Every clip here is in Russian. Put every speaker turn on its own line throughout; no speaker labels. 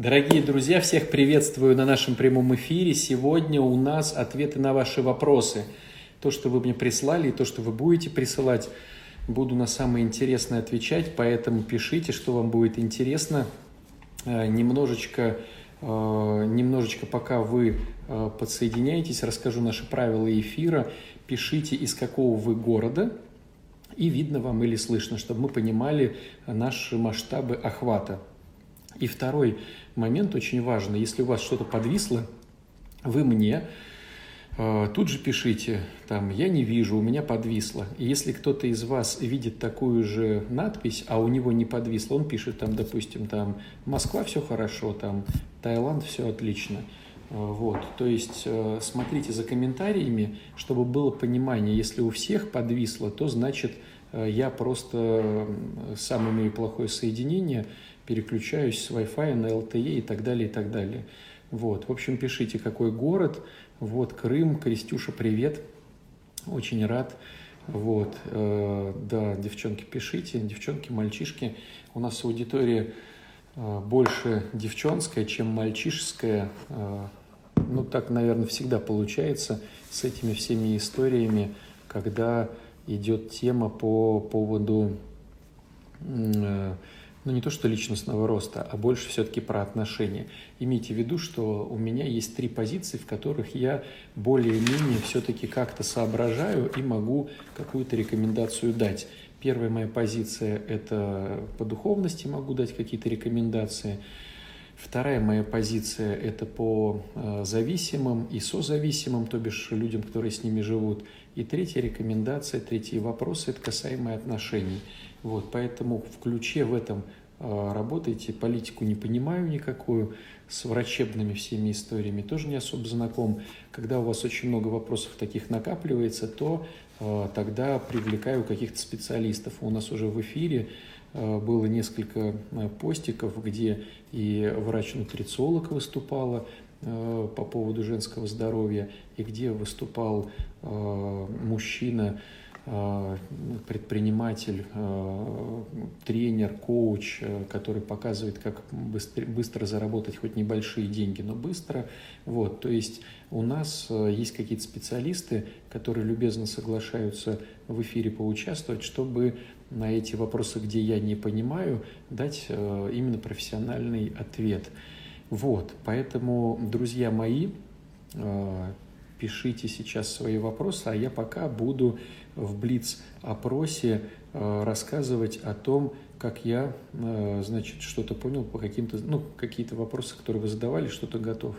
Дорогие друзья, всех приветствую на нашем прямом эфире. Сегодня у нас ответы на ваши вопросы. То, что вы мне прислали, и то, что вы будете присылать, буду на самое интересное отвечать, поэтому пишите, что вам будет интересно. Э, немножечко, э, немножечко пока вы э, подсоединяетесь, расскажу наши правила эфира. Пишите, из какого вы города, и видно вам или слышно, чтобы мы понимали наши масштабы охвата. И второй момент очень важный. Если у вас что-то подвисло, вы мне э, тут же пишите, там, я не вижу, у меня подвисло. И если кто-то из вас видит такую же надпись, а у него не подвисло, он пишет там, допустим, там, Москва все хорошо, там, Таиланд все отлично. Э, вот, то есть э, смотрите за комментариями, чтобы было понимание, если у всех подвисло, то значит я просто сам имею плохое соединение, переключаюсь с Wi-Fi на LTE и так далее, и так далее. Вот, в общем, пишите, какой город. Вот, Крым, Крестюша, привет. Очень рад. Вот, э, да, девчонки, пишите, девчонки, мальчишки. У нас аудитория э, больше девчонская, чем мальчишеская. Э, ну, так, наверное, всегда получается с этими всеми историями, когда идет тема по поводу э, ну не то что личностного роста, а больше все-таки про отношения. Имейте в виду, что у меня есть три позиции, в которых я более-менее все-таки как-то соображаю и могу какую-то рекомендацию дать. Первая моя позиция – это по духовности могу дать какие-то рекомендации. Вторая моя позиция – это по э, зависимым и созависимым, то бишь людям, которые с ними живут. И третья рекомендация, третий вопрос – это касаемые отношений. Вот, поэтому в ключе в этом э, работаете. Политику не понимаю никакую, с врачебными всеми историями тоже не особо знаком. Когда у вас очень много вопросов таких накапливается, то э, тогда привлекаю каких-то специалистов. У нас уже в эфире было несколько э, постиков, где и врач-нутрициолог выступала э, по поводу женского здоровья, и где выступал э, мужчина, Э, предприниматель, э, тренер, коуч, э, который показывает, как быстро, быстро заработать хоть небольшие деньги, но быстро. Вот, то есть у нас есть какие-то специалисты, которые любезно соглашаются в эфире поучаствовать, чтобы на эти вопросы, где я не понимаю, дать именно профессиональный ответ. Вот, поэтому, друзья мои, пишите сейчас свои вопросы, а я пока буду в Блиц-опросе э, рассказывать о том, как я, э, значит, что-то понял по каким-то, ну, какие-то вопросы, которые вы задавали, что-то готов.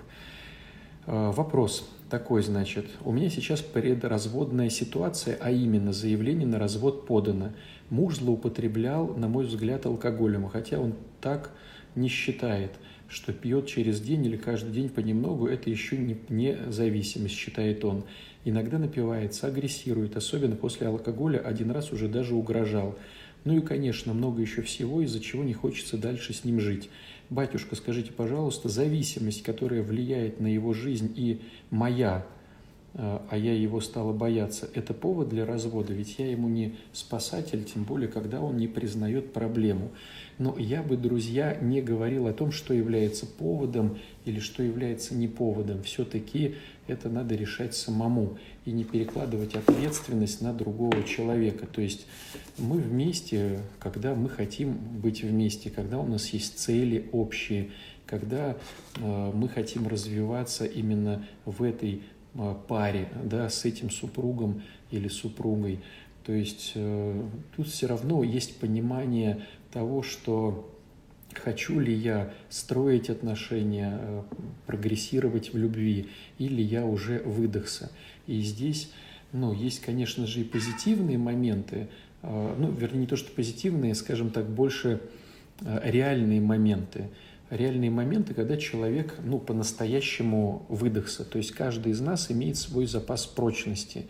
Э, вопрос такой, значит, у меня сейчас предразводная ситуация, а именно заявление на развод подано. Муж злоупотреблял, на мой взгляд, алкоголем, хотя он так не считает – что пьет через день или каждый день понемногу, это еще не, не зависимость, считает он. Иногда напивается, агрессирует, особенно после алкоголя, один раз уже даже угрожал. Ну и, конечно, много еще всего, из-за чего не хочется дальше с ним жить. Батюшка, скажите, пожалуйста, зависимость, которая влияет на его жизнь и моя, а, а я его стала бояться, это повод для развода, ведь я ему не спасатель, тем более, когда он не признает проблему. Но я бы, друзья, не говорил о том, что является поводом или что является не поводом. Все-таки это надо решать самому и не перекладывать ответственность на другого человека. То есть мы вместе, когда мы хотим быть вместе, когда у нас есть цели общие, когда э, мы хотим развиваться именно в этой э, паре, да, с этим супругом или супругой. То есть э, тут все равно есть понимание того, что хочу ли я строить отношения, э, прогрессировать в любви, или я уже выдохся. И здесь, ну, есть, конечно же, и позитивные моменты, э, ну, вернее, не то, что позитивные, скажем так, больше э, реальные моменты. Реальные моменты, когда человек, ну, по-настоящему выдохся. То есть каждый из нас имеет свой запас прочности.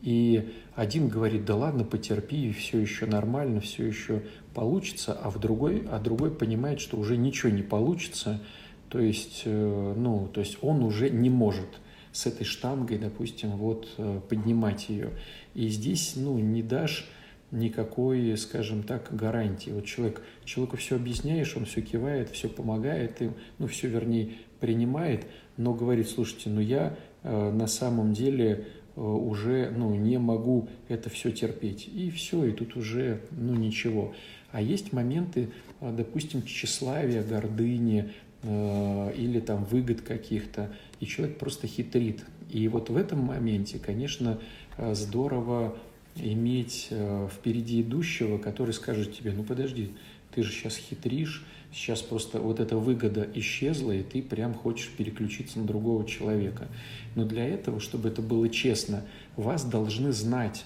И один говорит, да ладно, потерпи, все еще нормально, все еще получится, а, в другой, а другой понимает, что уже ничего не получится, то есть, э, ну, то есть он уже не может с этой штангой, допустим, вот э, поднимать ее. И здесь, ну, не дашь никакой, скажем так, гарантии. Вот человек, человеку все объясняешь, он все кивает, все помогает, и, ну, все, вернее, принимает, но говорит, слушайте, ну я э, на самом деле э, уже ну, не могу это все терпеть. И все, и тут уже ну, ничего. А есть моменты, э, допустим, тщеславия, гордыни э, или там выгод каких-то, и человек просто хитрит. И вот в этом моменте, конечно, э, здорово иметь э, впереди идущего, который скажет тебе, ну подожди, ты же сейчас хитришь, сейчас просто вот эта выгода исчезла, и ты прям хочешь переключиться на другого человека. Но для этого, чтобы это было честно, вас должны знать.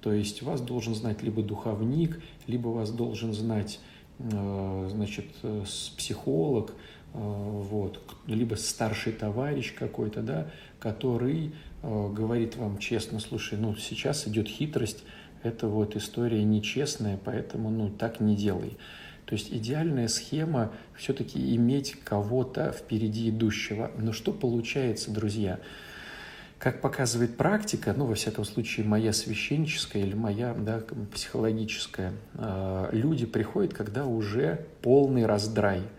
То есть вас должен знать либо духовник, либо вас должен знать э, значит, психолог, э, вот, либо старший товарищ какой-то, да, который Э, говорит вам честно, слушай, ну сейчас идет хитрость, это вот история нечестная, поэтому ну так не делай. То есть идеальная схема все-таки иметь кого-то впереди идущего. Но что получается, друзья? Как показывает практика, ну, во всяком случае, моя священническая или моя да, психологическая, э, люди приходят, когда уже полный раздрай –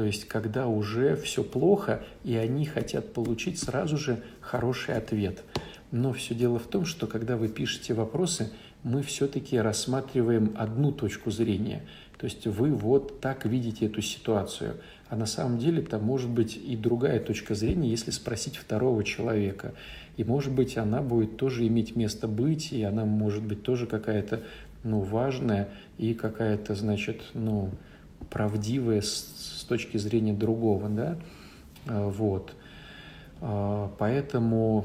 то есть, когда уже все плохо, и они хотят получить сразу же хороший ответ. Но все дело в том, что когда вы пишете вопросы, мы все-таки рассматриваем одну точку зрения. То есть вы вот так видите эту ситуацию. А на самом деле там может быть и другая точка зрения, если спросить второго человека. И может быть она будет тоже иметь место быть, и она может быть тоже какая-то ну, важная и какая-то, значит, ну, правдивая точки зрения другого, да, а, вот. А, поэтому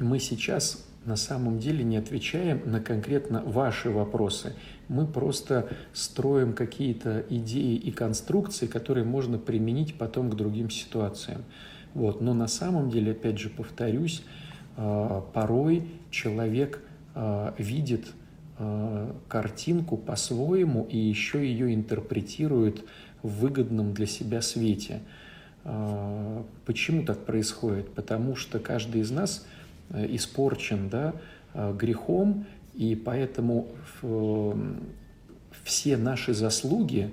мы сейчас на самом деле не отвечаем на конкретно ваши вопросы. Мы просто строим какие-то идеи и конструкции, которые можно применить потом к другим ситуациям. Вот. Но на самом деле, опять же, повторюсь, а, порой человек видит Э, картинку по-своему и еще ее интерпретирует в выгодном для себя свете. Э, почему так происходит? Потому что каждый из нас э, испорчен да, грехом, и поэтому все наши заслуги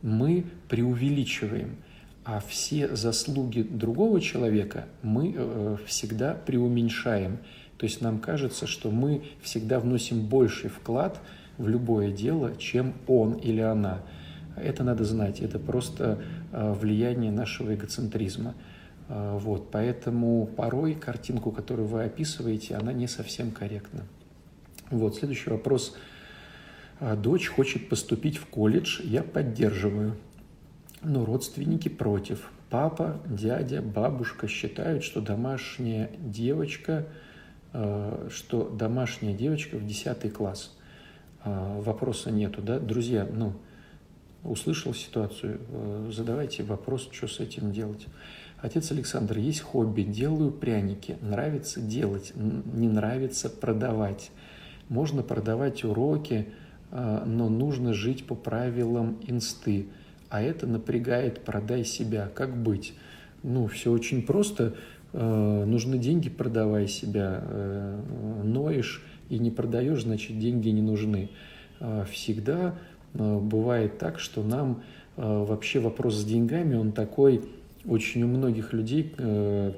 мы преувеличиваем, а все заслуги другого человека мы всегда преуменьшаем. То есть нам кажется, что мы всегда вносим больший вклад в любое дело, чем он или она. Это надо знать, это просто э, влияние нашего эгоцентризма. Э, вот, поэтому порой картинку, которую вы описываете, она не совсем корректна. Вот, следующий вопрос. «А дочь хочет поступить в колледж, я поддерживаю, но родственники против. Папа, дядя, бабушка считают, что домашняя девочка – Э, что домашняя девочка в 10 класс. Э, вопроса нету, да? Друзья, ну, услышал ситуацию, э, задавайте вопрос, что с этим делать. Отец Александр, есть хобби, делаю пряники, нравится делать, не нравится продавать. Можно продавать уроки, но нужно жить по правилам инсты, а это напрягает «продай себя». Как быть? Ну, все очень просто. Э, нужны деньги, продавай себя, э, ноешь и не продаешь, значит, деньги не нужны. Э, всегда бывает так, что нам вообще вопрос с деньгами, он такой, очень у многих людей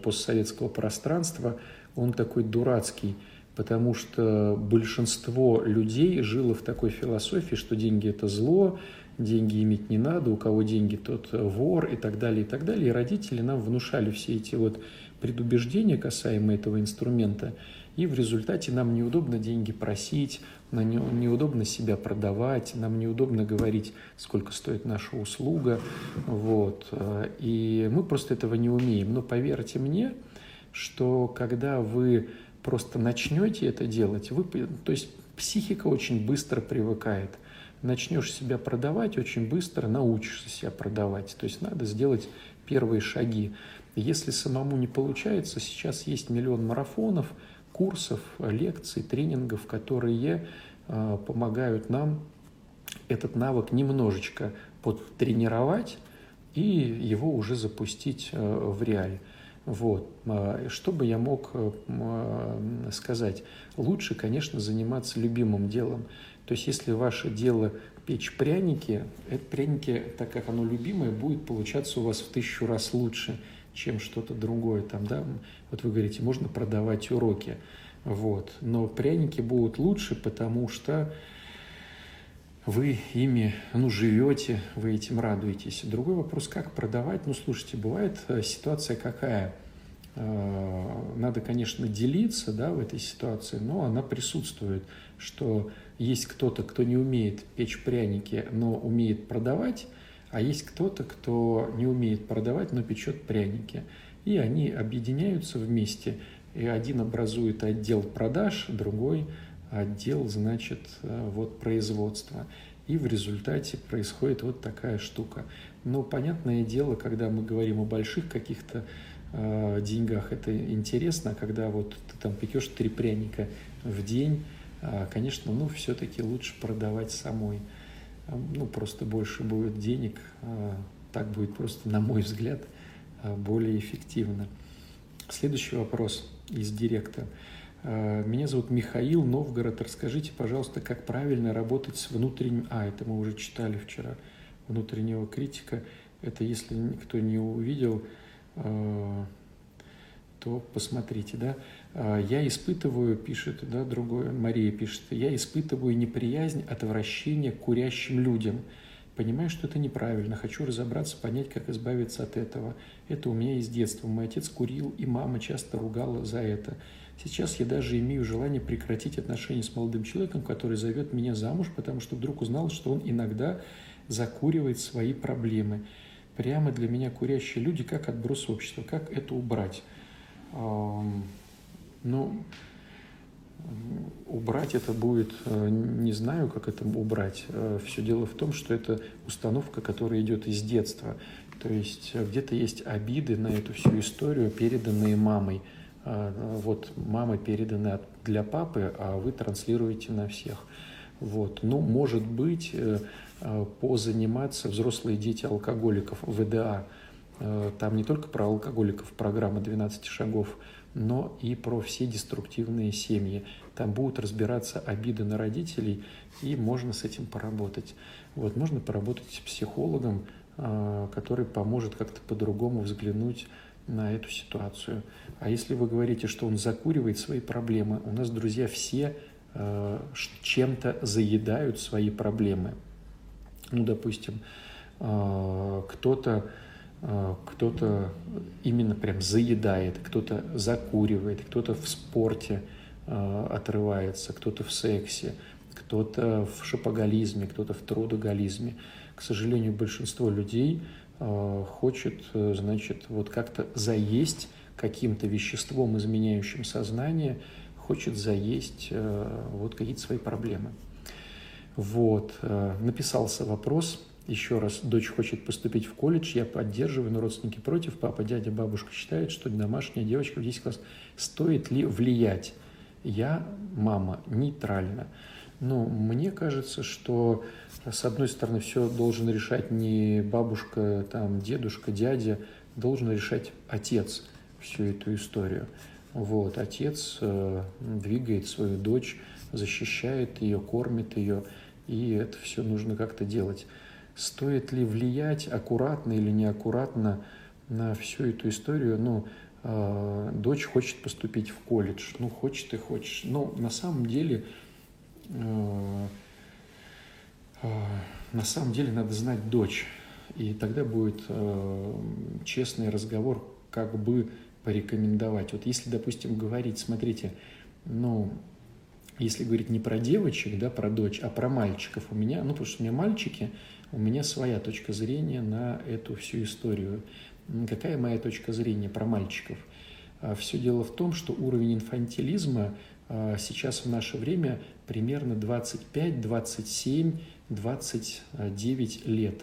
постсоветского пространства, он такой дурацкий, потому что большинство людей жило в такой философии, что деньги – это зло, деньги иметь не надо, у кого деньги, тот вор и так далее, и так далее. И родители нам внушали все эти вот предубеждения касаемо этого инструмента, и в результате нам неудобно деньги просить, нам неудобно себя продавать, нам неудобно говорить, сколько стоит наша услуга, вот, и мы просто этого не умеем. Но поверьте мне, что когда вы просто начнете это делать, вы, то есть психика очень быстро привыкает. Начнешь себя продавать, очень быстро научишься себя продавать. То есть надо сделать первые шаги. Если самому не получается, сейчас есть миллион марафонов, курсов, лекций, тренингов, которые э, помогают нам этот навык немножечко подтренировать и его уже запустить э, в реале. Вот. А, что бы я мог э, сказать? Лучше, конечно, заниматься любимым делом. То есть, если ваше дело печь пряники, это пряники, так как оно любимое, будет получаться у вас в тысячу раз лучше, чем что-то другое. Там, да? Вот вы говорите, можно продавать уроки. Вот. Но пряники будут лучше, потому что вы ими ну, живете, вы этим радуетесь. Другой вопрос, как продавать? Ну, слушайте, бывает э, ситуация какая? Э, надо, конечно, делиться да, в этой ситуации, но она присутствует, что есть кто-то, кто не умеет печь пряники, но умеет продавать, а есть кто-то, кто не умеет продавать, но печет пряники. И они объединяются вместе, и один образует отдел продаж, другой отдел, значит, э, вот производства. И в результате происходит вот такая штука. Но понятное дело, когда мы говорим о больших каких-то э, деньгах, это интересно, когда вот ты там пекешь три пряника в день, э, конечно, ну, все-таки лучше продавать самой. Э, ну, просто больше будет денег, э, так будет просто, на мой взгляд, э, более эффективно. Следующий вопрос из директа. Э, меня зовут Михаил Новгород. Расскажите, пожалуйста, как правильно работать с внутренним... А, это мы уже читали вчера. Внутреннего критика. Это если никто не увидел, то посмотрите, да. Э, я испытываю, пишет, да, другое, Мария пишет, я испытываю неприязнь, отвращение к курящим людям. Понимаю, что это неправильно, хочу разобраться, понять, как избавиться от этого. Это у меня из детства. Мой отец курил, и мама часто ругала за это. Сейчас я даже имею желание прекратить отношения с молодым человеком, который зовет меня замуж, потому что вдруг узнал, что он иногда закуривает свои проблемы. Прямо для меня курящие люди как отброс общества. Как это убрать? Ну, убрать это будет, э, не знаю, как это убрать. Э, Все дело в том, что это установка, которая идет из детства. То есть э, где-то есть обиды на эту всю историю, переданные мамой – вот мама передана для папы, а вы транслируете на всех. Вот. Ну, может быть, позаниматься взрослые дети алкоголиков, ВДА. Там не только про алкоголиков программа 12 шагов, но и про все деструктивные семьи. Там будут разбираться обиды на родителей, и можно с этим поработать. Вот, можно поработать с психологом, который поможет как-то по-другому взглянуть на эту ситуацию. А если вы говорите, что он закуривает свои проблемы, у нас, друзья, все э, чем-то заедают свои проблемы. Ну, допустим, э, кто-то кто-то именно прям заедает, кто-то закуривает, кто-то в спорте э, отрывается, кто-то в сексе, кто-то в шопоголизме, кто-то в трудоголизме. К сожалению, большинство людей – Э, хочет, э, значит, вот как-то заесть каким-то веществом, изменяющим сознание, хочет заесть э, вот какие-то свои проблемы. Вот, написался вопрос, еще раз, дочь хочет поступить в колледж, я поддерживаю, но родственники против, папа, дядя, бабушка считают, что домашняя девочка в 10 класс. Стоит ли влиять? Я, мама, нейтрально. Ну, мне кажется, что с одной стороны, все должен решать не бабушка, там, дедушка, дядя, должен решать отец всю эту историю. Вот, отец э, двигает свою дочь, защищает ее, кормит ее, и это все нужно как-то делать. Стоит ли влиять аккуратно или неаккуратно на всю эту историю? Ну, э, дочь хочет поступить в колледж, ну, хочет и хочешь. Но на самом деле э, а, на самом деле надо знать дочь, и тогда будет э, честный разговор, как бы порекомендовать. Вот если, допустим, говорить, смотрите, ну, если говорить не про девочек, да, про дочь, а про мальчиков у меня, ну, потому что у меня мальчики, у меня своя точка зрения на эту всю историю. Какая моя точка зрения про мальчиков? А, Все дело в том, что уровень инфантилизма а, сейчас в наше время примерно 25, 27, 29 лет.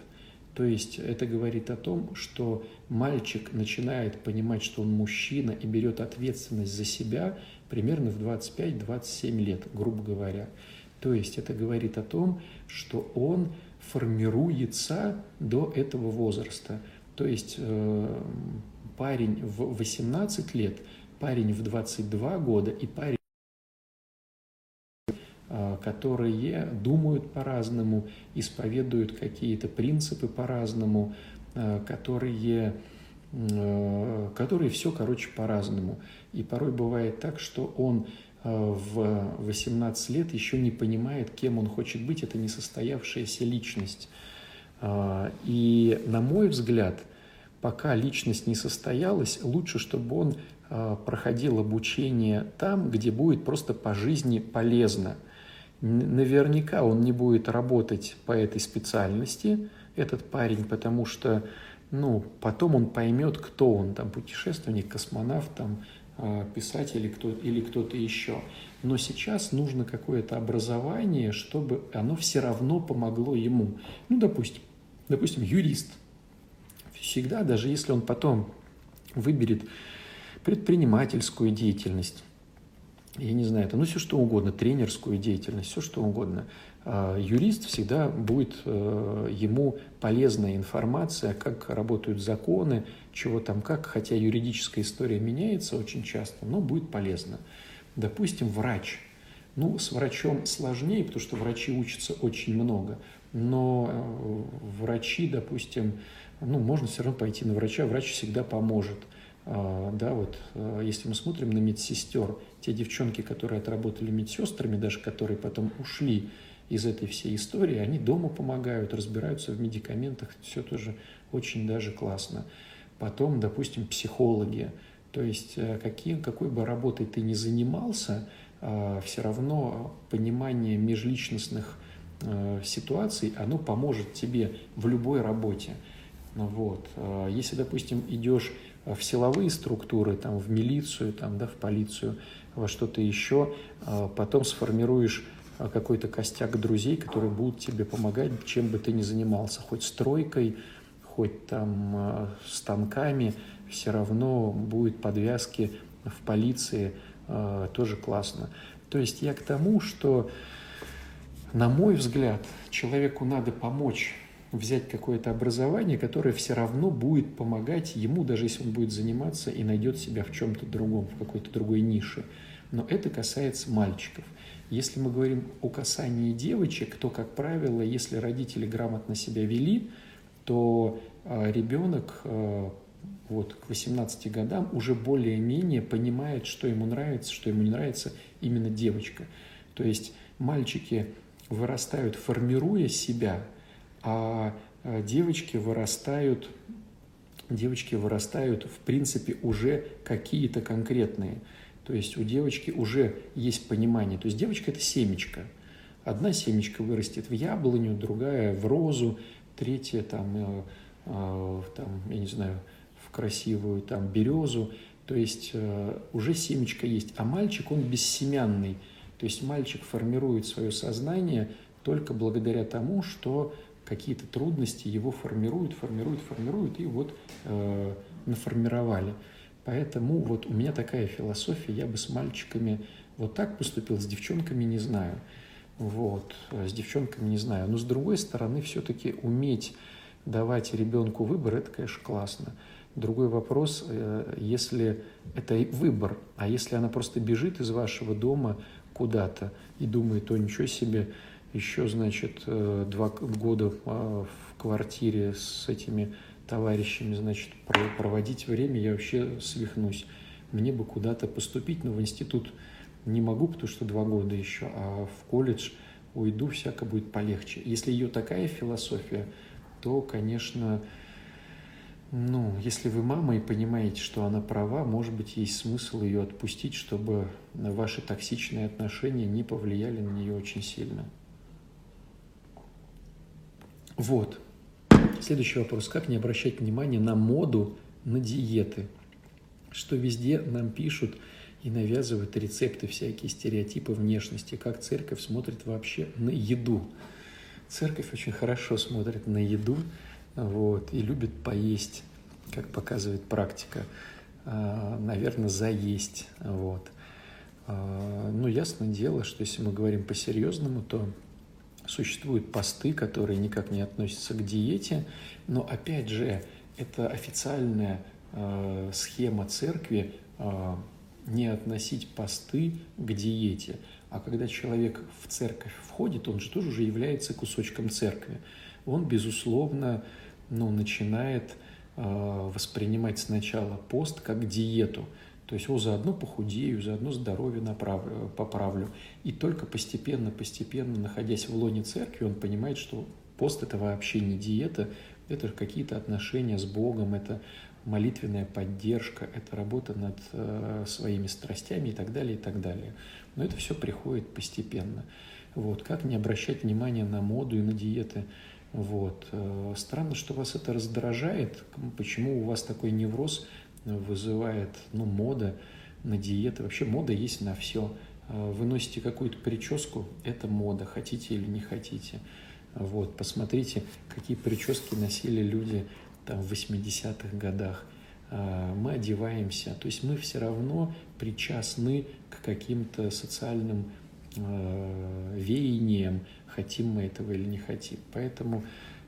То есть это говорит о том, что мальчик начинает понимать, что он мужчина и берет ответственность за себя примерно в 25-27 лет, грубо говоря. То есть это говорит о том, что он формируется до этого возраста. То есть э, парень в 18 лет, парень в 22 года и парень которые думают по-разному, исповедуют какие-то принципы по-разному, которые, которые все, короче, по-разному. И порой бывает так, что он в 18 лет еще не понимает, кем он хочет быть, это несостоявшаяся личность. И, на мой взгляд, пока личность не состоялась, лучше, чтобы он а, проходил обучение там, где будет просто по жизни полезно. Наверняка он не будет работать по этой специальности, этот парень, потому что ну, потом он поймет, кто он, там, путешественник, космонавт, там, а, писатель или, кто, или кто-то еще. Но сейчас нужно какое-то образование, чтобы оно все равно помогло ему. Ну, допустим, допустим, юрист – всегда, даже если он потом выберет предпринимательскую деятельность, я не знаю, это ну все что угодно, тренерскую деятельность, все что угодно. А юрист всегда будет э, ему полезная информация, как работают законы, чего там как, хотя юридическая история меняется очень часто, но будет полезно. Допустим, врач. Ну, с врачом сложнее, потому что врачи учатся очень много, но э, врачи, допустим, ну, можно все равно пойти на врача, врач всегда поможет. А, да, вот а, если мы смотрим на медсестер, те девчонки, которые отработали медсестрами, даже которые потом ушли из этой всей истории, они дома помогают, разбираются в медикаментах, все тоже очень даже классно. Потом, допустим, психологи, то есть э, какие, какой бы работой ты ни занимался, а, все равно понимание межличностных э, ситуаций, оно поможет тебе в любой работе. Вот. А если, допустим, идешь в силовые структуры, там, в милицию, там, да, в полицию, во что-то еще, потом сформируешь какой-то костяк друзей, которые будут тебе помогать, чем бы ты ни занимался, хоть стройкой, хоть там станками, все равно будет подвязки в полиции, тоже классно. То есть я к тому, что, на мой взгляд, человеку надо помочь взять какое-то образование, которое все равно будет помогать ему, даже если он будет заниматься и найдет себя в чем-то другом, в какой-то другой нише. Но это касается мальчиков. Если мы говорим о касании девочек, то, как правило, если родители грамотно себя вели, то ребенок а, вот, к 18 годам уже более-менее понимает, что ему нравится, что ему не нравится именно девочка. То есть мальчики вырастают, формируя себя – а девочки вырастают, девочки вырастают, в принципе, уже какие-то конкретные. То есть у девочки уже есть понимание. То есть девочка – это семечко. Одна семечка вырастет в яблоню, другая в розу, третья там, э, э, там я не знаю, в красивую там березу. То есть э, уже семечко есть. А мальчик, он бессемянный. То есть мальчик формирует свое сознание только благодаря тому, что какие-то трудности его формируют, формируют, формируют, и вот э, наформировали. Поэтому вот у меня такая философия, я бы с мальчиками вот так поступил, с девчонками не знаю. Вот, э, с девчонками не знаю. Но с другой стороны, все-таки уметь давать ребенку выбор, это, конечно, классно. Другой вопрос, э, если это выбор, а если она просто бежит из вашего дома куда-то и думает, о, ничего себе, еще, значит, э, два года а, в квартире с этими товарищами, значит, проводить время, я вообще свихнусь. Мне бы куда-то поступить, но в институт не могу, потому что два года еще, а в колледж уйду, всяко будет полегче. Если ее такая философия, то, конечно, ну, если вы мама и понимаете, что она права, может быть, есть смысл ее отпустить, чтобы ваши токсичные отношения не повлияли на нее очень сильно. Вот. Следующий вопрос. Как не обращать внимание на моду на диеты? Что везде нам пишут и навязывают рецепты, всякие стереотипы внешности. Как церковь смотрит вообще на еду? Церковь очень хорошо смотрит на еду вот, и любит поесть, как показывает практика. А, наверное, заесть. Вот. А, ну, ясное дело, что если мы говорим по-серьезному, то Существуют посты, которые никак не относятся к диете, но опять же, это официальная э, схема церкви не относить посты к диете. А когда человек в церковь входит, он же тоже уже является кусочком церкви. Он, безусловно, ну, начинает э, воспринимать сначала пост как диету. То есть, о, заодно похудею, заодно здоровье направлю, поправлю. И только постепенно, постепенно, находясь в лоне церкви, он понимает, что пост – это вообще не диета, это какие-то отношения с Богом, это молитвенная поддержка, это работа над э, своими страстями и так далее, и так далее. Но это все приходит постепенно. Вот. Как не обращать внимания на моду и на диеты? Вот. Э, странно, что вас это раздражает. Почему у вас такой невроз вызывает ну, мода на диеты? Вообще мода есть на все. Э, вы носите какую-то прическу, это мода, хотите или не хотите. Вот, посмотрите, какие прически носили люди там, в 80-х годах. А, мы одеваемся, то есть мы все равно причастны к каким-то социальным а, веяниям, хотим мы этого или не хотим. Поэтому,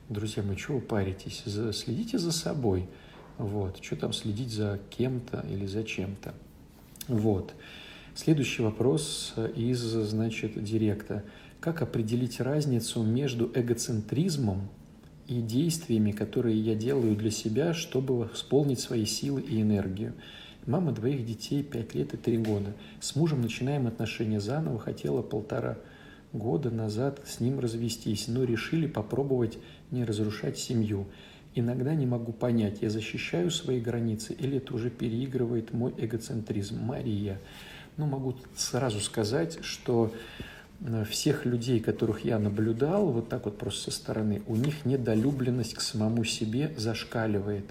друзья, мы чего паритесь? Следите за собой. Вот. Что там следить за кем-то или за чем-то? Вот. Следующий вопрос из, значит, директа. Как определить разницу между эгоцентризмом и действиями, которые я делаю для себя, чтобы восполнить свои силы и энергию. Мама двоих детей, 5 лет и 3 года. С мужем начинаем отношения заново, хотела полтора года назад с ним развестись, но решили попробовать не разрушать семью. Иногда не могу понять, я защищаю свои границы или это уже переигрывает мой эгоцентризм. Мария. Ну, могу сразу сказать, что всех людей, которых я наблюдал, вот так вот просто со стороны, у них недолюбленность к самому себе зашкаливает.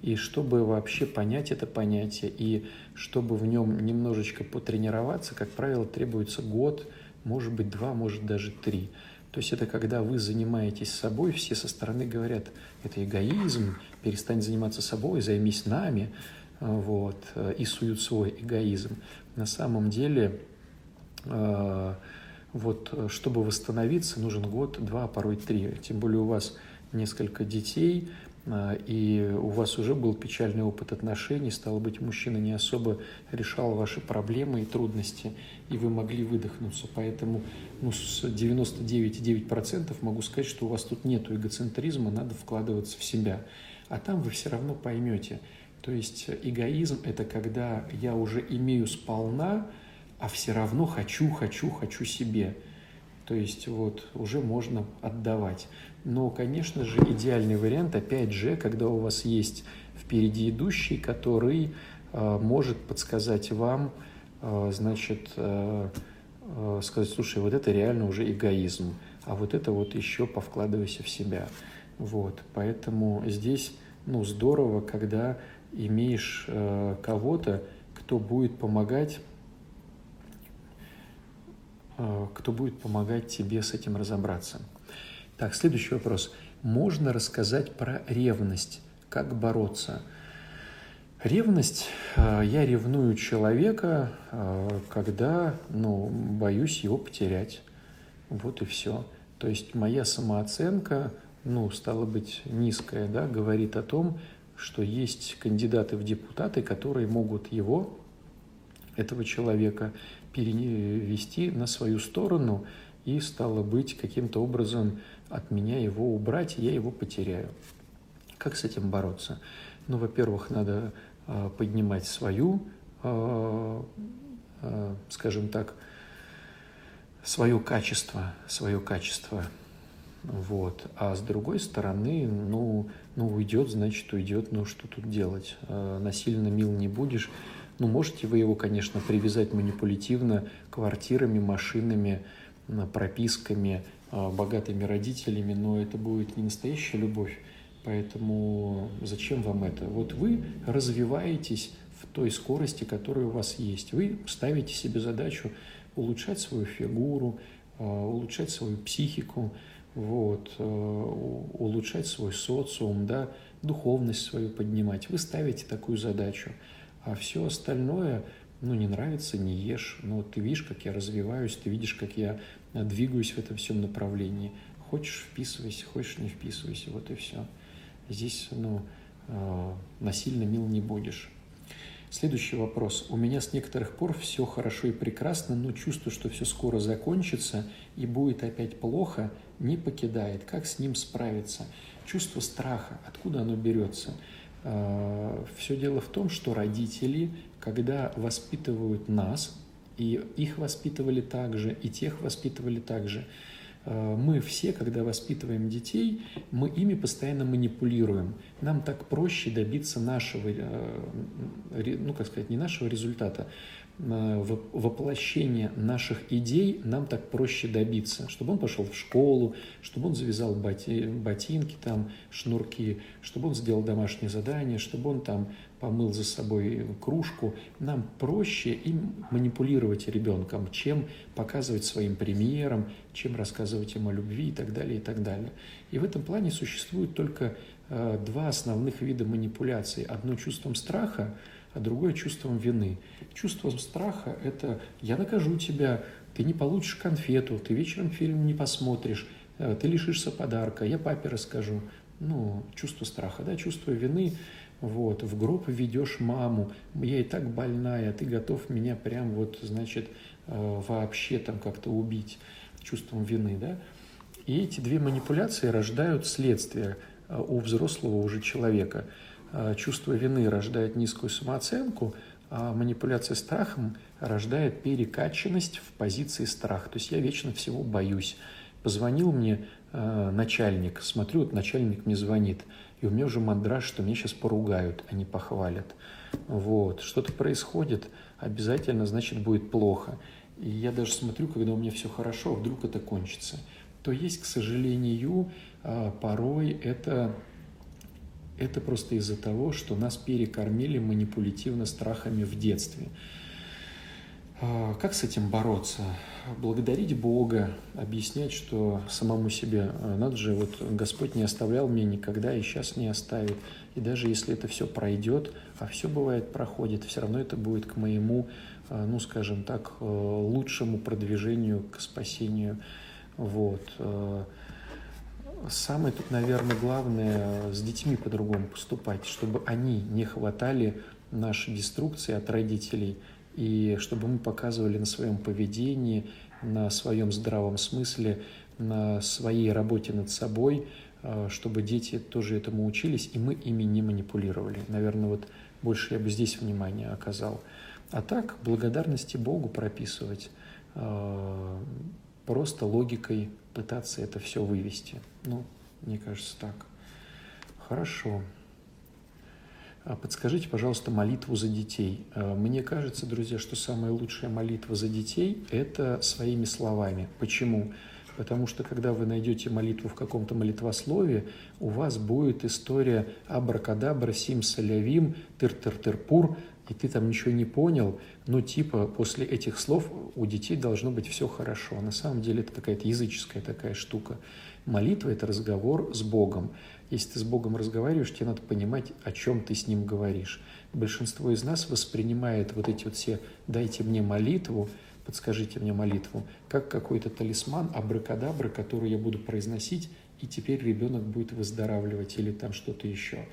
И чтобы вообще понять это понятие, и чтобы в нем немножечко потренироваться, как правило, требуется год, может быть, два, может даже три. То есть это когда вы занимаетесь собой, все со стороны говорят, это эгоизм, перестань заниматься собой, займись нами, э, вот, э, и суют свой эгоизм. На самом деле вот, э, чтобы восстановиться, нужен год, два, а порой три. Тем более у вас несколько детей, а, и у вас уже был печальный опыт отношений, стало быть, мужчина не особо решал ваши проблемы и трудности, и вы могли выдохнуться. Поэтому ну, с 99,9% могу сказать, что у вас тут нет эгоцентризма, надо вкладываться в себя. А там вы все равно поймете. То есть эгоизм – это когда я уже имею сполна, а все равно хочу, хочу, хочу себе. То есть вот уже можно отдавать. Но, конечно же, идеальный вариант, опять же, когда у вас есть впереди идущий, который э, может подсказать вам, э, значит, э, э, сказать, слушай, вот это реально уже эгоизм, а вот это вот еще повкладывайся в себя. Вот, поэтому здесь, ну, здорово, когда имеешь э, кого-то, кто будет помогать кто будет помогать тебе с этим разобраться. Так, следующий вопрос. Можно рассказать про ревность? Как бороться? Ревность, э, я ревную человека, э, когда, ну, боюсь его потерять. Вот и все. То есть моя самооценка, ну, стала быть, низкая, да, говорит о том, что есть кандидаты в депутаты, которые могут его, этого человека, перевести на свою сторону и, стало быть, каким-то образом от меня его убрать, я его потеряю. Как с этим бороться? Ну, во-первых, надо э, поднимать свою, э, э, скажем так, свое качество, свое качество. Вот. А с другой стороны, ну, ну уйдет, значит уйдет, ну что тут делать? Насильно мил не будешь. Ну, можете вы его, конечно, привязать манипулятивно квартирами, машинами, прописками, а, богатыми родителями, но это будет не настоящая любовь. Поэтому зачем вам это? Вот вы развиваетесь в той скорости, которая у вас есть. Вы ставите себе задачу улучшать свою фигуру, а, улучшать свою психику, вот, а, улучшать свой социум, да, духовность свою поднимать. Вы ставите такую задачу. А все остальное, ну, не нравится, не ешь. Но ты видишь, как я развиваюсь, ты видишь, как я двигаюсь в этом всем направлении. Хочешь – вписывайся, хочешь – не вписывайся, вот и все. Здесь, ну, а, насильно мил не будешь. Следующий вопрос. У меня с некоторых пор все хорошо и прекрасно, но чувство, что все скоро закончится и будет опять плохо, не покидает. Как с ним справиться? Чувство страха, откуда оно берется? Все дело в том, что родители, когда воспитывают нас, и их воспитывали также, и тех воспитывали также, Э, мы все, когда воспитываем детей, мы ими постоянно манипулируем. Нам так проще добиться нашего, э, ну, как сказать, не нашего результата, Э, воплощения наших идей нам так проще добиться, чтобы он пошел в школу, чтобы он завязал боти, ботинки, там, шнурки, чтобы он сделал домашнее задание, чтобы он там помыл за собой кружку. Нам проще им манипулировать ребенком, чем показывать своим примером, чем рассказывать ему о любви и так далее, и так далее. И в этом плане существует только э, два основных вида манипуляций. Одно чувством страха – а другое чувством вины. Чувство страха – это «я накажу тебя», ты не получишь конфету, ты вечером фильм не посмотришь, э, ты лишишься подарка, я папе расскажу. Ну, чувство страха, да, чувство вины, вот, в гроб ведешь маму, я и так больная, ты готов меня прям вот, значит, э, вообще там как-то убить чувством вины, да. И эти две манипуляции рождают следствие э, у взрослого уже человека – чувство вины рождает низкую самооценку, а манипуляция страхом рождает перекачанность в позиции страха. То есть я вечно всего боюсь. Позвонил мне э, начальник, смотрю, вот начальник мне звонит, и у меня уже мандраж, что меня сейчас поругают, а не похвалят. Вот, что-то происходит, обязательно, значит, будет плохо. И я даже смотрю, когда у меня все хорошо, а вдруг это кончится. То есть, к сожалению, э, порой это это просто из-за того, что нас перекормили манипулятивно страхами в детстве. А, как с этим бороться? Благодарить Бога, объяснять, что самому себе, а, надо же, вот Господь не оставлял меня никогда и сейчас не оставит. И даже если это все пройдет, а все бывает проходит, все равно это будет к моему, а, ну скажем так, лучшему продвижению к спасению. Вот. Самое тут, наверное, главное с детьми по-другому поступать, чтобы они не хватали нашей деструкции от родителей, и чтобы мы показывали на своем поведении, на своем здравом смысле, на своей работе над собой, э, чтобы дети тоже этому учились, и мы ими не манипулировали. Наверное, вот больше я бы здесь внимание оказал. А так, благодарности Богу прописывать, э, просто логикой пытаться это все вывести. Ну, мне кажется, так. Хорошо. А подскажите, пожалуйста, молитву за детей. А, мне кажется, друзья, что самая лучшая молитва за детей – это своими словами. Почему? Потому что когда вы найдете молитву в каком-то молитвослове, у вас будет история абракадабра, сим салявим, тыр-тыр-тыр-пур, и ты там ничего не понял, ну типа после этих слов у детей должно быть все хорошо. На самом деле это какая-то языческая такая штука. Молитва – это разговор с Богом. Если ты с Богом разговариваешь, тебе надо понимать, о чем ты с Ним говоришь. Большинство из нас воспринимает вот эти вот все «дайте мне молитву», подскажите мне молитву, как какой-то талисман, абракадабра, который я буду произносить, и теперь ребенок будет выздоравливать или там что-то еще.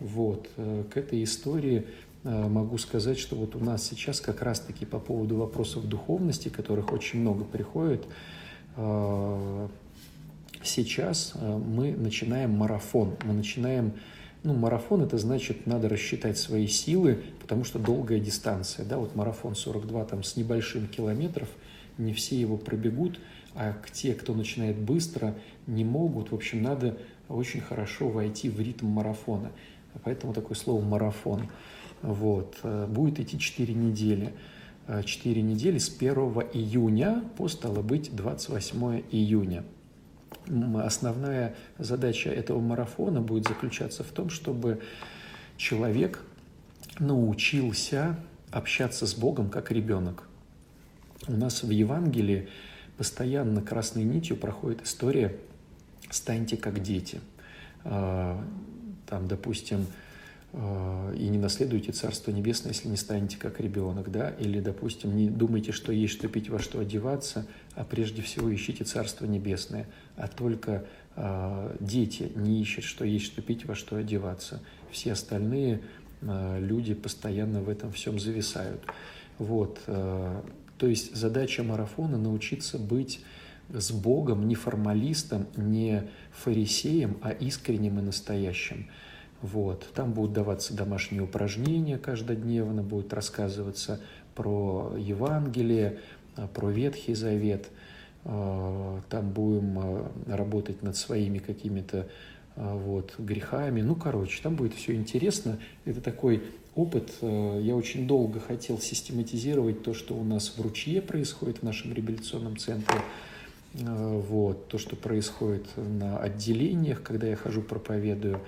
Вот. Э, к этой истории могу сказать, что вот у нас сейчас как раз-таки по поводу вопросов духовности, которых очень много приходит, э, сейчас э, мы начинаем марафон. Мы начинаем, ну, марафон это значит, надо рассчитать свои силы, потому что долгая дистанция, да, вот марафон 42 там с небольшим километров, не все его пробегут, а те, кто начинает быстро, не могут. В общем, надо очень хорошо войти в ритм марафона. Поэтому такое слово «марафон». Вот. Э, будет идти 4 недели. 4 э, недели с 1 июня по, стало быть, 28 июня. Основная задача этого марафона будет заключаться в том, чтобы человек научился общаться с Богом как ребенок. У нас в Евангелии постоянно красной нитью проходит история «станьте как дети». Э, там, допустим, и не наследуйте Царство Небесное, если не станете как ребенок, да, или, допустим, не думайте, что есть что пить, во что одеваться, а прежде всего ищите Царство Небесное, а только э, дети не ищут, что есть что пить, во что одеваться. Все остальные люди постоянно в этом всем зависают. Вот. То есть задача марафона научиться быть с Богом не формалистом, не фарисеем, а искренним и настоящим. Вот. Там будут даваться домашние упражнения каждодневно, будет рассказываться про Евангелие, про Ветхий Завет. А, там будем а, работать над своими какими-то а, вот, грехами. Ну, короче, там будет все интересно. Это такой опыт. Я очень долго хотел систематизировать то, что у нас в ручье происходит в нашем реабилитационном центре. Вот, то, что происходит на отделениях, когда я хожу проповедую.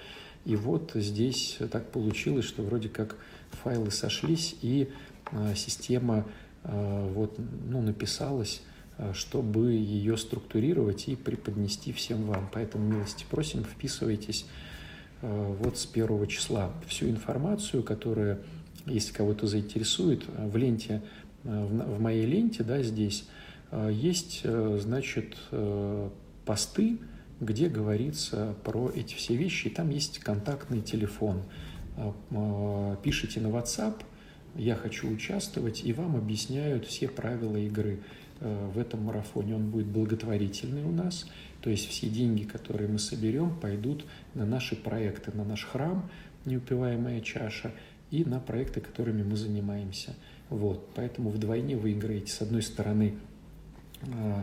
И вот здесь так получилось, что вроде как файлы сошлись, и система вот, ну, написалась Э, чтобы ее структурировать и преподнести всем вам. Поэтому милости просим, вписывайтесь вот с первого числа. Всю информацию, которая, если кого-то заинтересует, в ленте, в моей ленте, да, здесь есть, значит, посты, где говорится про эти все вещи, и там есть контактный телефон. Пишите на WhatsApp, я хочу участвовать, и вам объясняют все правила игры. Э, в этом марафоне. Он будет благотворительный у нас, то есть все деньги, которые мы соберем, пойдут на наши проекты, на наш храм «Неупиваемая чаша» и на проекты, которыми мы занимаемся. Вот, поэтому вдвойне выиграете. С одной стороны, э,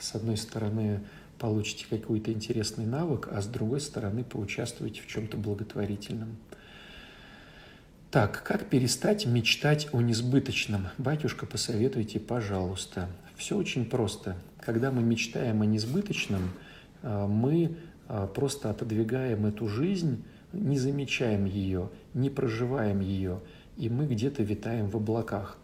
с одной стороны, получите какой-то интересный навык, а с другой стороны, поучаствуете в чем-то благотворительном. Так, как перестать мечтать о несбыточном? Батюшка, посоветуйте, пожалуйста. Все очень просто. Когда мы мечтаем о несбыточном, а, мы а, просто отодвигаем эту жизнь, не замечаем ее, не проживаем ее, и мы где-то витаем в облаках.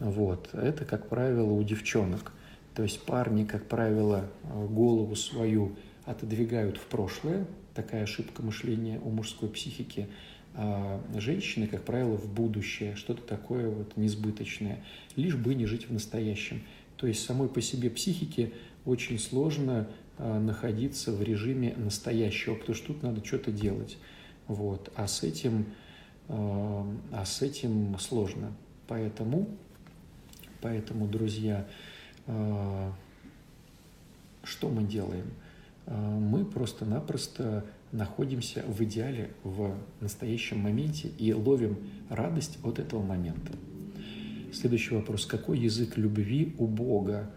Вот. Это, как правило, у девчонок. То есть парни, как правило, голову свою отодвигают в прошлое, такая ошибка мышления у мужской психики – а женщины, как правило, в будущее, что-то такое вот несбыточное, лишь бы не жить в настоящем. То есть самой по себе психике очень сложно а, находиться в режиме настоящего, потому что тут надо что-то делать. Вот. А с этим, а, а с этим сложно. Поэтому, поэтому, друзья, что мы делаем? Мы просто-напросто находимся в идеале в настоящем моменте и ловим радость от этого момента. Следующий вопрос. Какой язык любви у Бога?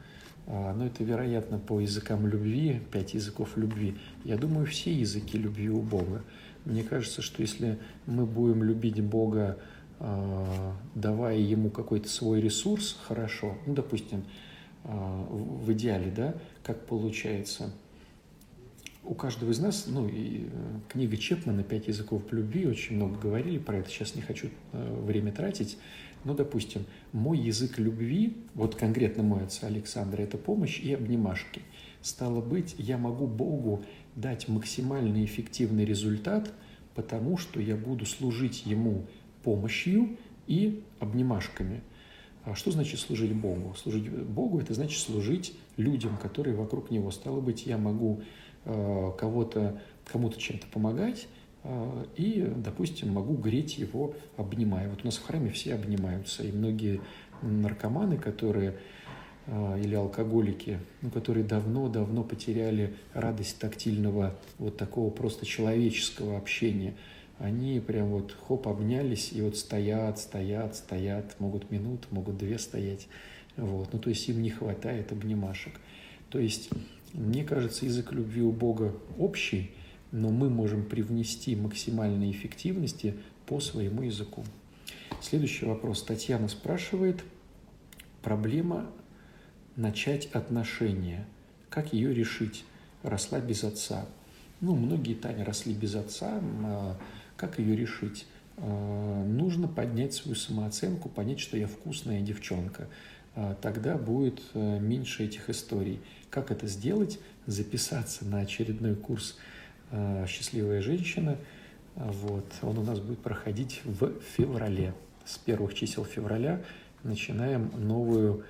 А, ну, это, вероятно, по языкам любви, пять языков любви. Я думаю, все языки любви у Бога. Мне кажется, что если мы будем любить Бога, а, давая Ему какой-то свой ресурс, хорошо, ну, допустим, а, в идеале, да, как получается – у каждого из нас, ну и э, книга Чепмана «Пять языков любви», очень много говорили про это, сейчас не хочу э, время тратить, но, допустим, мой язык любви, вот конкретно мой отца Александра, это помощь и обнимашки. Стало быть, я могу Богу дать максимально эффективный результат, потому что я буду служить Ему помощью и обнимашками. А что значит служить Богу? Служить Богу – это значит служить людям, которые вокруг Него. Стало быть, я могу Э, кого-то, кому-то чем-то помогать, э, и, допустим, могу греть его, обнимая. Вот у нас в храме все обнимаются, и многие наркоманы, которые э, или алкоголики, ну, которые давно-давно потеряли радость тактильного, вот такого просто человеческого общения, они прям вот хоп, обнялись и вот стоят, стоят, стоят, могут минуту, могут две стоять. Вот. Ну, то есть им не хватает обнимашек. То есть мне кажется, язык любви у Бога общий, но мы можем привнести максимальной эффективности по своему языку. Следующий вопрос. Татьяна спрашивает, проблема начать отношения. Как ее решить? Росла без отца. Ну, многие, Таня, росли без отца. А как ее решить? А, нужно поднять свою самооценку, понять, что я вкусная девчонка. А тогда будет э, меньше этих историй. Как это сделать? Записаться на очередной курс э, «Счастливая женщина». Вот. Он у нас будет проходить в феврале. С первых чисел февраля начинаем новую,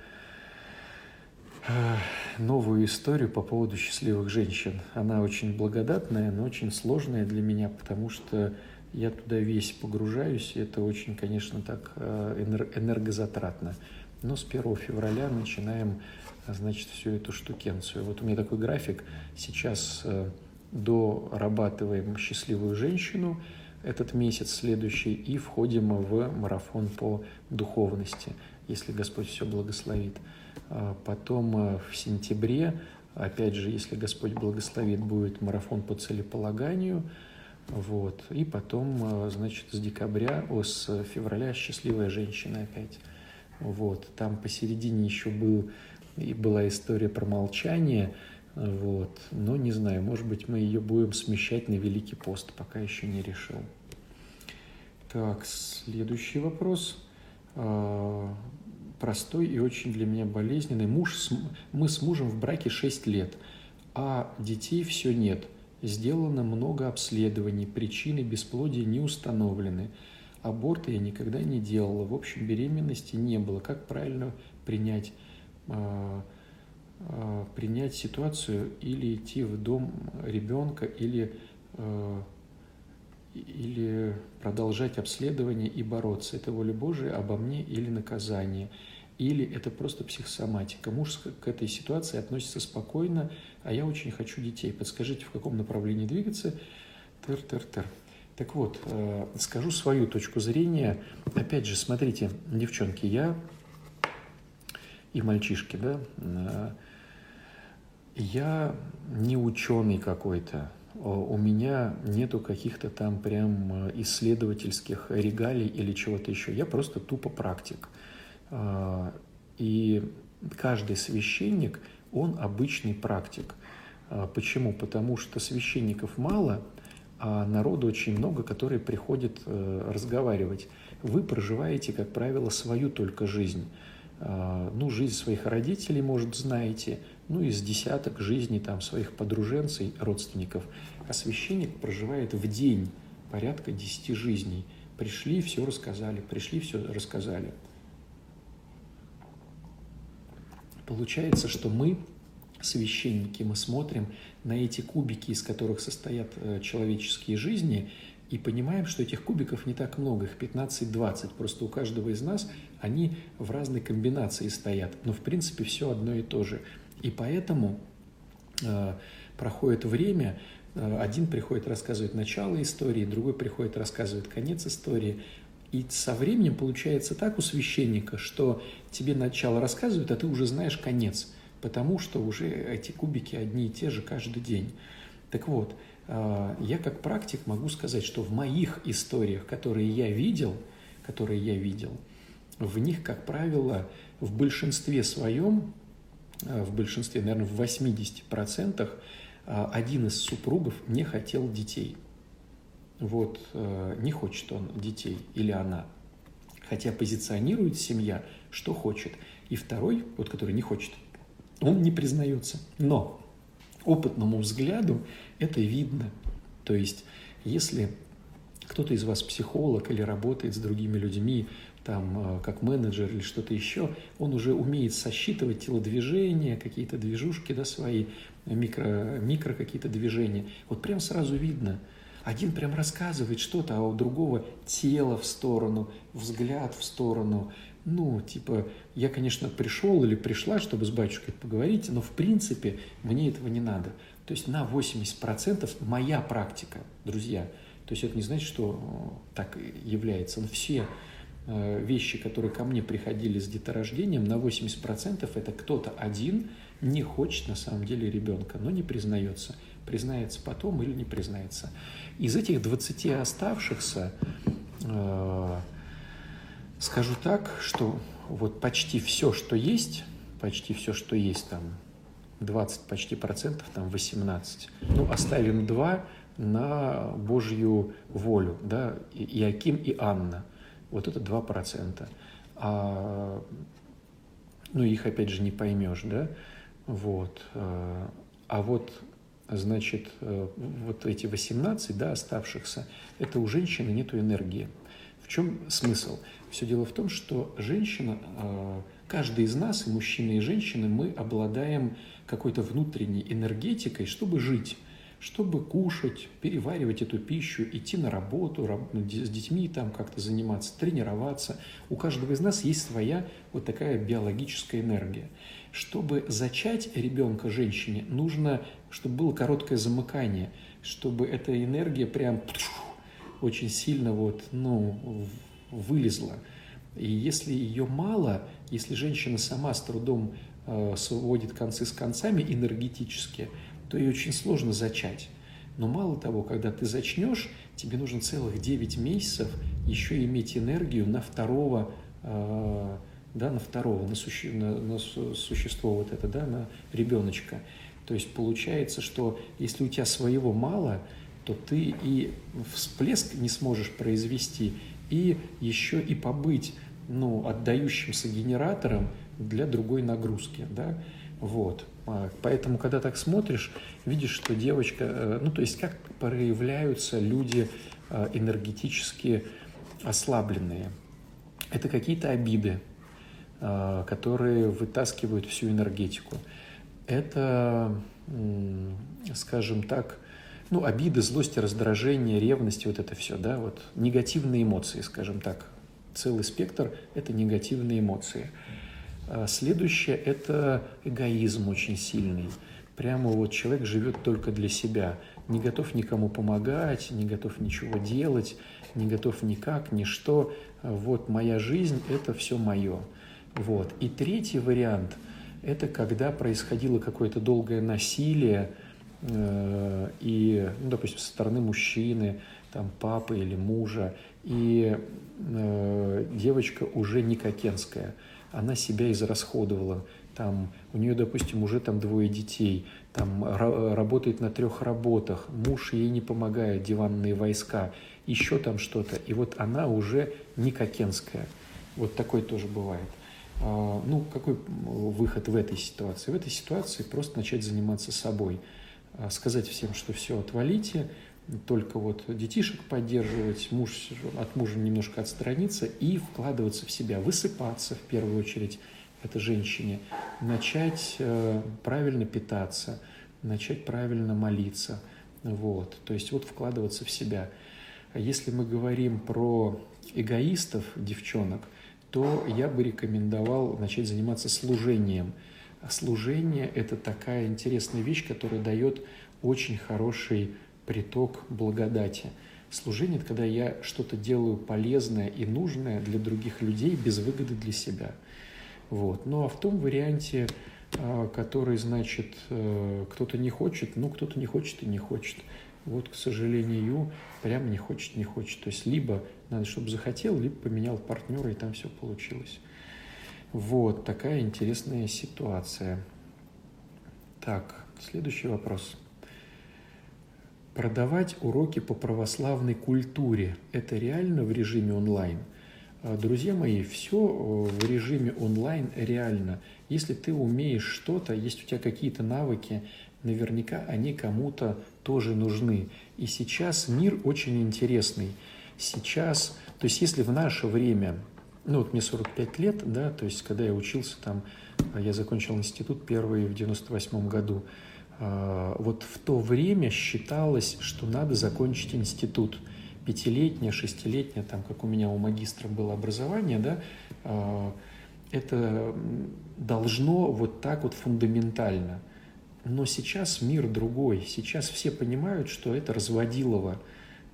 новую историю по поводу счастливых женщин. Она очень благодатная, но очень сложная для меня, потому что я туда весь погружаюсь, это очень, конечно, так э, энергозатратно. Но с 1 февраля начинаем, значит, всю эту штукенцию. Вот у меня такой график. Сейчас э, дорабатываем счастливую женщину этот месяц следующий и входим в марафон по духовности, если Господь все благословит. А потом э, в сентябре, опять же, если Господь благословит, будет марафон по целеполаганию – вот. И потом, э, значит, с декабря, о, с февраля «Счастливая женщина» опять. Вот. Там посередине еще был, и была история про молчание, вот. Но не знаю, может быть, мы ее будем смещать на Великий пост, пока еще не решил. Так, следующий вопрос. А, простой и очень для меня болезненный. Муж, мы с мужем в браке 6 лет, а детей все нет – Сделано много обследований, причины бесплодия не установлены. Аборта я никогда не делала, в общем, беременности не было. Как правильно принять, э, э, принять ситуацию или идти в дом ребенка, или, э, или продолжать обследование и бороться? Это воля Божия обо мне или наказание? Или это просто психосоматика. Муж к этой ситуации относится спокойно, а я очень хочу детей. Подскажите, в каком направлении двигаться? Тыр-тыр-тыр. Так вот, э, скажу свою точку зрения. Опять же, смотрите, девчонки, я и мальчишки, да, э, я не ученый какой-то, у меня нету каких-то там прям исследовательских регалий или чего-то еще. Я просто тупо практик. А, и каждый священник, он обычный практик. А, почему? Потому что священников мало, а народу очень много, которые приходят э, разговаривать. Вы проживаете, как правило, свою только жизнь. А, ну, жизнь своих родителей, может, знаете, ну, из десяток жизней там своих подруженцей, родственников. А священник проживает в день порядка десяти жизней. Пришли, все рассказали, пришли, все рассказали. Получается, что мы, священники, мы смотрим на эти кубики, из которых состоят э, человеческие жизни, и понимаем, что этих кубиков не так много, их 15-20. Просто у каждого из нас они в разной комбинации стоят. Но в принципе все одно и то же. И поэтому э, проходит время, э, один приходит рассказывать начало истории, другой приходит рассказывать конец истории. И со временем получается так у священника, что тебе начало рассказывают, а ты уже знаешь конец, потому что уже эти кубики одни и те же каждый день. Так вот, а, я как практик могу сказать, что в моих историях, которые я видел, которые я видел, в них, как правило, в большинстве своем, а, в большинстве, наверное, в 80% а, один из супругов не хотел детей – вот э, не хочет он детей или она, хотя позиционирует семья, что хочет. И второй, вот который не хочет, он не признается. Но опытному взгляду это видно. То есть, если кто-то из вас психолог или работает с другими людьми, там, э, как менеджер или что-то еще, он уже умеет сосчитывать телодвижения, какие-то движушки, да, свои, микро, микро какие-то движения. Вот прям сразу видно – один прям рассказывает что-то, а у другого тело в сторону, взгляд в сторону. Ну, типа, я, конечно, пришел или пришла, чтобы с батюшкой поговорить, но в принципе мне этого не надо. То есть на 80% моя практика, друзья. То есть это не значит, что э, так является. Но все э, вещи, которые ко мне приходили с деторождением, на 80% это кто-то один не хочет на самом деле ребенка, но не признается признается потом или не признается. Из этих 20 оставшихся, э, скажу так, что вот почти все, что есть, почти все, что есть там, 20 почти процентов, там 18, ну, оставим 2 на Божью волю, да, Иаким и Анна, вот это 2 процента. А, ну, их, опять же, не поймешь, да, вот. Э, а вот значит, э, вот эти 18, да, оставшихся, это у женщины нет энергии. В чем смысл? Все дело в том, что женщина, э, каждый из нас, и мужчины, и женщины, мы обладаем какой-то внутренней энергетикой, чтобы жить. чтобы кушать, переваривать эту пищу, идти на работу, с детьми там как-то заниматься, тренироваться. У каждого из нас есть своя вот такая биологическая энергия. Чтобы зачать ребенка женщине, нужно, чтобы было короткое замыкание, чтобы эта энергия прям очень сильно вот, ну, вылезла. И если ее мало, если женщина сама с трудом э, сводит концы с концами энергетически, то ее очень сложно зачать. Но мало того, когда ты зачнешь, тебе нужно целых 9 месяцев еще иметь энергию на второго, э, да, на второго, на, суще, на, на существо вот это, да, на ребеночка. То есть получается, что если у тебя своего мало, то ты и всплеск не сможешь произвести, и еще и побыть ну, отдающимся генератором для другой нагрузки. Да? Вот. А, поэтому, когда так смотришь, видишь, что девочка, э, ну, то есть как проявляются люди э, энергетически ослабленные. Это какие-то обиды, э, которые вытаскивают всю энергетику. Это, скажем так, ну, обиды, злость, раздражение, ревность, вот это все, да, вот негативные эмоции, скажем так. Целый спектр – это негативные эмоции. А следующее – это эгоизм очень сильный. Прямо вот человек живет только для себя, не готов никому помогать, не готов ничего делать, не готов никак, ничто. Вот моя жизнь – это все мое. Вот. И третий вариант – это когда происходило какое-то долгое насилие, э, и, ну, допустим, со стороны мужчины, там, папы или мужа, и э, девочка уже не кокенская – она себя израсходовала. Там, у нее, допустим, уже там двое детей, там работает на трех работах, муж ей не помогает, диванные войска, еще там что-то. И вот она уже не кокенская. Вот такой тоже бывает. А, ну, какой выход в этой ситуации? В этой ситуации просто начать заниматься собой. А, сказать всем, что все, отвалите, только вот детишек поддерживать, муж, от мужа немножко отстраниться и вкладываться в себя, высыпаться в первую очередь это женщине, начать э, правильно питаться, начать правильно молиться, вот, то есть вот вкладываться в себя. Если мы говорим про эгоистов, девчонок, то я бы рекомендовал начать заниматься служением. служение – это такая интересная вещь, которая дает очень хороший приток благодати. Служение – это когда я что-то делаю полезное и нужное для других людей без выгоды для себя. Вот. Ну а в том варианте, а, который, значит, э, кто-то не хочет, ну кто-то не хочет и не хочет. Вот, к сожалению, прям не хочет, не хочет. То есть либо надо, чтобы захотел, либо поменял партнера, и там все получилось. Вот такая интересная ситуация. Так, следующий вопрос – Продавать уроки по православной культуре – это реально в режиме онлайн? А, друзья мои, все э, в режиме онлайн реально. Если ты умеешь что-то, есть у тебя какие-то навыки, наверняка они кому-то тоже нужны. И сейчас мир очень интересный. Сейчас, то есть если в наше время, ну вот мне 45 лет, да, то есть когда я учился там, я закончил институт первый в 98 году, а, вот в то время считалось, что надо закончить институт. Пятилетнее, шестилетнее, там, как у меня у магистра было образование, да, а, это должно вот так вот фундаментально. Но сейчас мир другой. Сейчас все понимают, что это разводилово.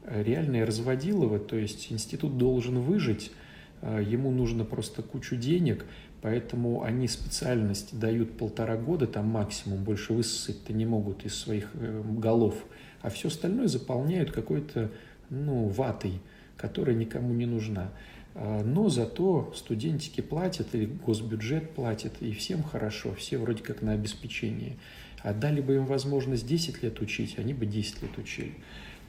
Реальное разводилово, то есть институт должен выжить, а, ему нужно просто кучу денег, Поэтому они специальность дают полтора года, там максимум, больше высосать-то не могут из своих э, голов, а все остальное заполняют какой-то ну, ватой, которая никому не нужна. Но зато студентики платят, и госбюджет платит, и всем хорошо, все вроде как на обеспечении. А дали бы им возможность 10 лет учить, они бы 10 лет учили.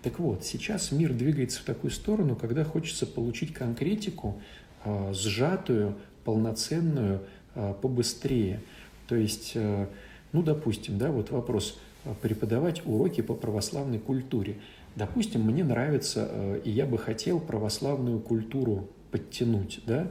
Так вот, сейчас мир двигается в такую сторону, когда хочется получить конкретику, а, сжатую, полноценную а, побыстрее. То есть, э, ну, допустим, да, вот вопрос, а, преподавать уроки по православной культуре. Допустим, мне нравится, э, и я бы хотел православную культуру подтянуть, да,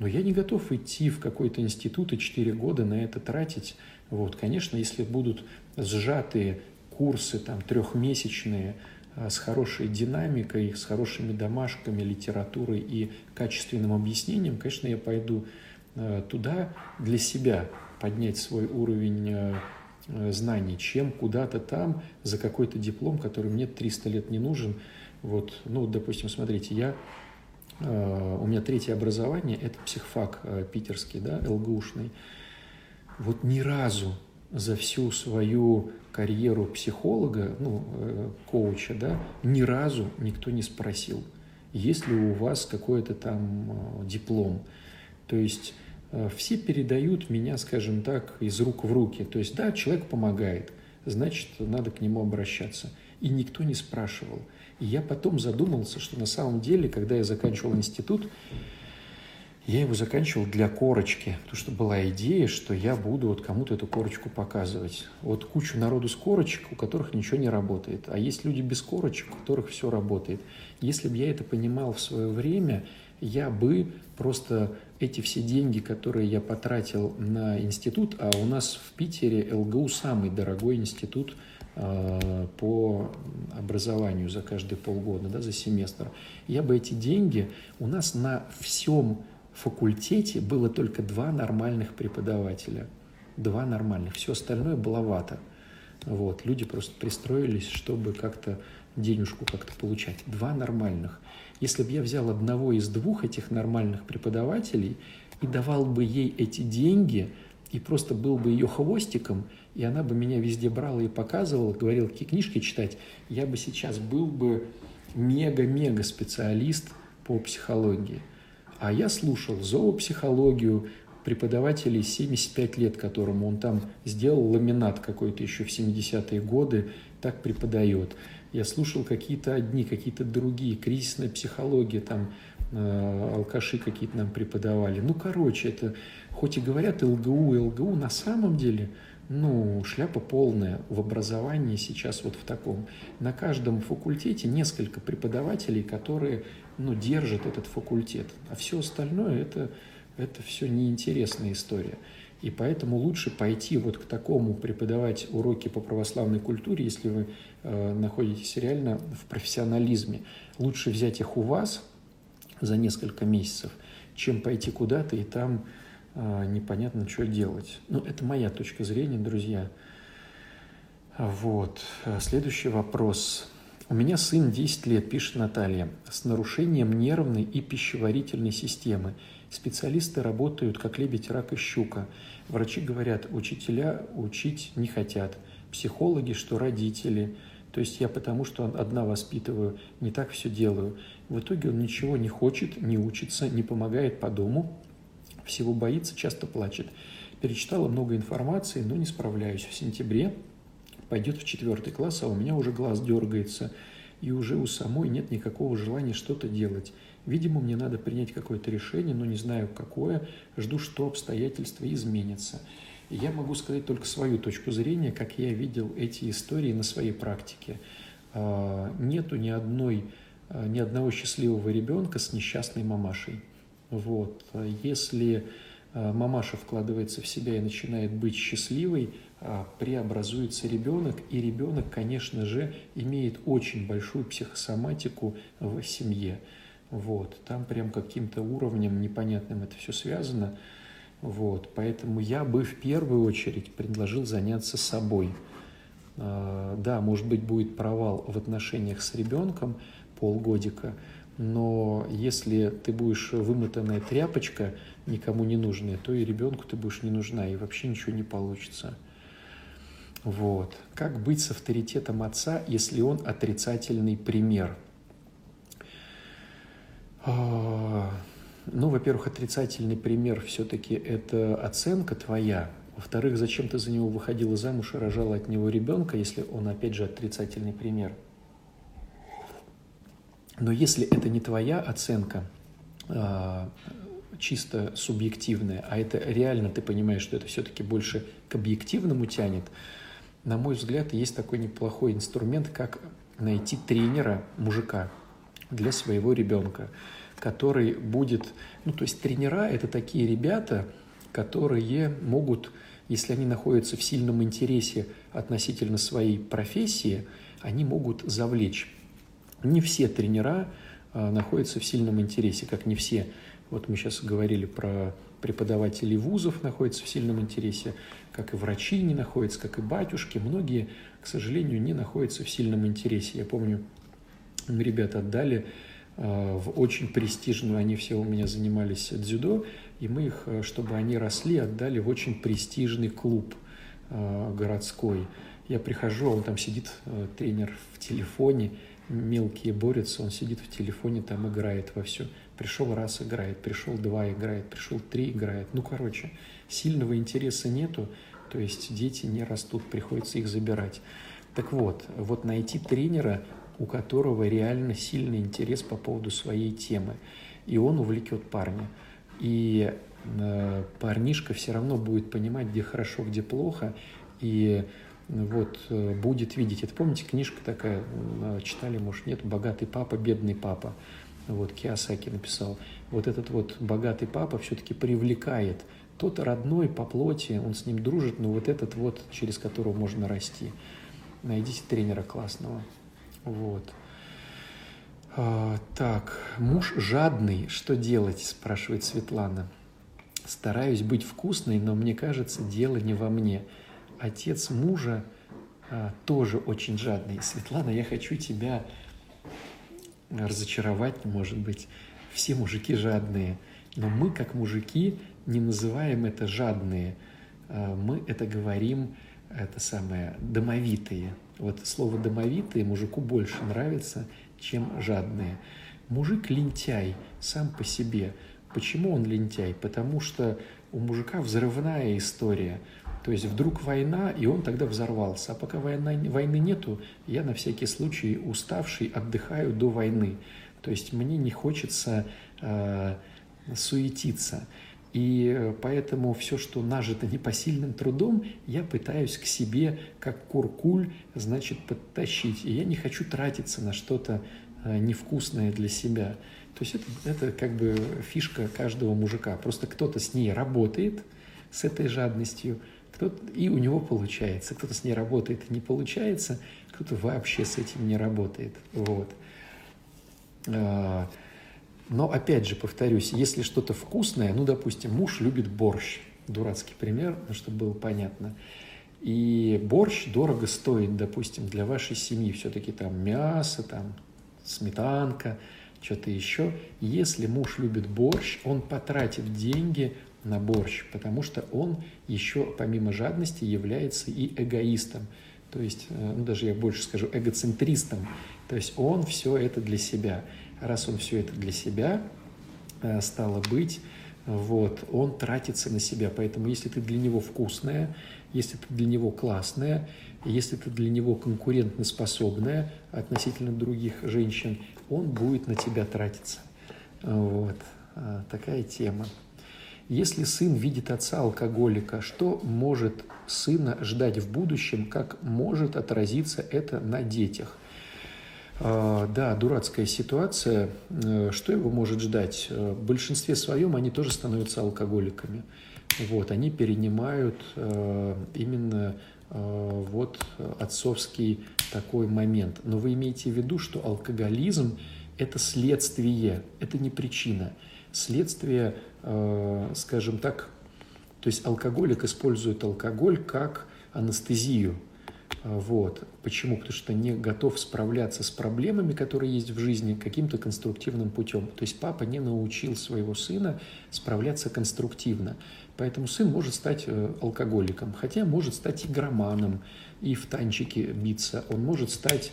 но я не готов идти в какой-то институт и 4 года на это тратить. Вот, конечно, если будут сжатые курсы там трехмесячные с хорошей динамикой, с хорошими домашками, литературой и качественным объяснением, конечно, я пойду туда для себя, поднять свой уровень знаний, чем куда-то там за какой-то диплом, который мне 300 лет не нужен. Вот, ну, допустим, смотрите, я у меня третье образование, это психфак э, питерский, да, ЛГУшный. Вот ни разу за всю свою карьеру психолога, ну, э, коуча, да, ни разу никто не спросил, есть ли у вас какой-то там диплом. То есть все передают меня, скажем так, из рук в руки. То есть, да, человек помогает, значит, надо к нему обращаться. И никто не спрашивал – и я потом задумался, что на самом деле, когда я заканчивал институт, я его заканчивал для корочки, потому что была идея, что я буду вот кому-то эту корочку показывать. Вот кучу народу с корочек, у которых ничего не работает, а есть люди без корочек, у которых все работает. Если бы я это понимал в свое время, я бы просто эти все деньги, которые я потратил на институт, а у нас в Питере ЛГУ самый дорогой институт – по образованию за каждые полгода, да, за семестр, я бы эти деньги, у нас на всем факультете было только два нормальных преподавателя, два нормальных, все остальное было вата. Вот, люди просто пристроились, чтобы как-то денежку как-то получать. Два нормальных. Если бы я взял одного из двух этих нормальных преподавателей и давал бы ей эти деньги, и просто был бы ее хвостиком – и она бы меня везде брала и показывала, говорила, какие книжки читать, я бы сейчас был бы мега-мега специалист по психологии. А я слушал зоопсихологию преподавателей 75 лет, которому он там сделал ламинат какой-то еще в 70-е годы, так преподает. Я слушал какие-то одни, какие-то другие, кризисная психология, там э, алкаши какие-то нам преподавали. Ну, короче, это хоть и говорят ЛГУ, ЛГУ, на самом деле – ну, шляпа полная в образовании сейчас вот в таком. На каждом факультете несколько преподавателей, которые, ну, держат этот факультет. А все остальное это, это все неинтересная история. И поэтому лучше пойти вот к такому преподавать уроки по православной культуре, если вы э, находитесь реально в профессионализме. Лучше взять их у вас за несколько месяцев, чем пойти куда-то и там непонятно, что делать. Ну, это моя точка зрения, друзья. Вот. Следующий вопрос. У меня сын 10 лет, пишет Наталья, с нарушением нервной и пищеварительной системы. Специалисты работают как лебедь, рак и щука. Врачи говорят, учителя учить не хотят. Психологи, что родители. То есть я потому, что одна воспитываю, не так все делаю. В итоге он ничего не хочет, не учится, не помогает по дому, всего боится, часто плачет. Перечитала много информации, но не справляюсь. В сентябре пойдет в четвертый класс, а у меня уже глаз дергается, и уже у самой нет никакого желания что-то делать. Видимо, мне надо принять какое-то решение, но не знаю какое. Жду, что обстоятельства изменятся. И я могу сказать только свою точку зрения, как я видел эти истории на своей практике. А, нету ни одной, а, ни одного счастливого ребенка с несчастной мамашей. Вот. Если э, мамаша вкладывается в себя и начинает быть счастливой, а, преобразуется ребенок, и ребенок, конечно же, имеет очень большую психосоматику в семье. Вот. Там прям каким-то уровнем непонятным это все связано. Вот. Поэтому я бы в первую очередь предложил заняться собой. А, да, может быть, будет провал в отношениях с ребенком полгодика – но если ты будешь вымотанная тряпочка, никому не нужная, то и ребенку ты будешь не нужна, и вообще ничего не получится. Вот. Как быть с авторитетом отца, если он отрицательный пример? А, ну, во-первых, отрицательный пример все-таки это оценка твоя. Во-вторых, зачем ты за него выходила замуж и рожала от него ребенка, если он, опять же, отрицательный пример – но если это не твоя оценка, а, чисто субъективная, а это реально ты понимаешь, что это все-таки больше к объективному тянет, на мой взгляд, есть такой неплохой инструмент, как найти тренера мужика для своего ребенка, который будет, ну то есть тренера это такие ребята, которые могут если они находятся в сильном интересе относительно своей профессии, они могут завлечь. Не все тренера а, находятся в сильном интересе, как не все. Вот мы сейчас говорили про преподавателей вузов находятся в сильном интересе, как и врачи не находятся, как и батюшки. Многие, к сожалению, не находятся в сильном интересе. Я помню, ребята отдали а, в очень престижную, они все у меня занимались дзюдо, и мы их, э, чтобы они росли, отдали в очень престижный клуб городской. Я прихожу, а он там сидит, тренер в телефоне, мелкие борются, он сидит в телефоне, там играет во все. Пришел раз играет, пришел два играет, пришел три играет. Ну, короче, сильного интереса нету, то есть дети не растут, приходится их забирать. Так вот, вот найти тренера, у которого реально сильный интерес по поводу своей темы, и он увлекет парня – и э, парнишка все равно будет понимать, где хорошо, где плохо, и вот э, будет видеть. Это помните, книжка такая, э, читали, может, нет, «Богатый папа, бедный папа». Вот Киосаки написал. Вот этот вот богатый папа все-таки привлекает. Тот родной по плоти, он с ним дружит, но вот этот вот, через которого можно расти. Найдите тренера классного. Вот. А, так, муж жадный, что делать, спрашивает Светлана. Стараюсь быть вкусной, но мне кажется, дело не во мне. Отец мужа а, тоже очень жадный. Светлана, я хочу тебя разочаровать, может быть. Все мужики жадные, но мы, как мужики, не называем это жадные. А, мы это говорим, это самое, домовитые. Вот слово «домовитые» мужику больше нравится, чем жадные. Мужик лентяй сам по себе. Почему он лентяй? Потому что у мужика взрывная история. То есть вдруг война, и он тогда взорвался. А пока война, войны нету, я на всякий случай уставший отдыхаю до войны. То есть мне не хочется э, суетиться. И поэтому все, что нажито непосильным трудом, я пытаюсь к себе, как куркуль, значит, подтащить. И я не хочу тратиться на что-то э, невкусное для себя. То есть это, это как бы фишка каждого мужика. Просто кто-то с ней работает, с этой жадностью, кто и у него получается. Кто-то с ней работает и не получается, кто-то вообще с этим не работает. Вот. А, но опять же, повторюсь, если что-то вкусное, ну, допустим, муж любит борщ, дурацкий пример, чтобы было понятно, и борщ дорого стоит, допустим, для вашей семьи, все-таки там мясо, там сметанка, что-то еще. Если муж любит борщ, он потратит деньги на борщ, потому что он еще, помимо жадности, является и эгоистом. То есть, э, ну, даже я больше скажу, эгоцентристом. То есть он все это для себя раз он все это для себя, э, стало быть, вот, он тратится на себя. Поэтому если ты для него вкусная, если ты для него классная, если ты для него конкурентоспособная относительно других женщин, он будет на тебя тратиться. Вот, э, такая тема. Если сын видит отца алкоголика, что может сына ждать в будущем, как может отразиться это на детях? А, да, дурацкая ситуация. Э, что его может ждать? Э, в большинстве своем они тоже становятся алкоголиками. Вот, они перенимают э, именно вот отцовский такой момент. Но вы имеете в виду, что алкоголизм – это следствие, это не причина. Следствие, скажем так, то есть алкоголик использует алкоголь как анестезию – а, вот. Почему? Потому что не готов справляться с проблемами, которые есть в жизни, каким-то конструктивным путем. То есть папа не научил своего сына справляться конструктивно. Поэтому сын может стать э, алкоголиком, хотя может стать игроманом и в танчике биться. Он может стать э,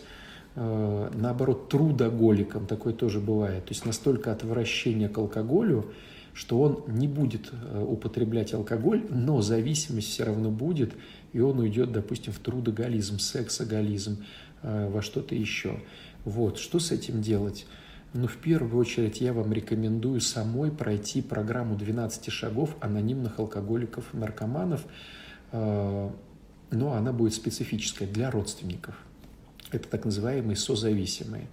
наоборот, трудоголиком, такое тоже бывает. То есть настолько отвращение к алкоголю, что он не будет э, употреблять алкоголь, но зависимость все равно будет, и он уйдет, допустим, в трудоголизм, сексоголизм, э, во что-то еще. Вот, что с этим делать? Ну, в первую очередь, я вам рекомендую самой пройти программу 12 шагов анонимных алкоголиков, наркоманов, э, но она будет специфическая для родственников. Это так называемые созависимые.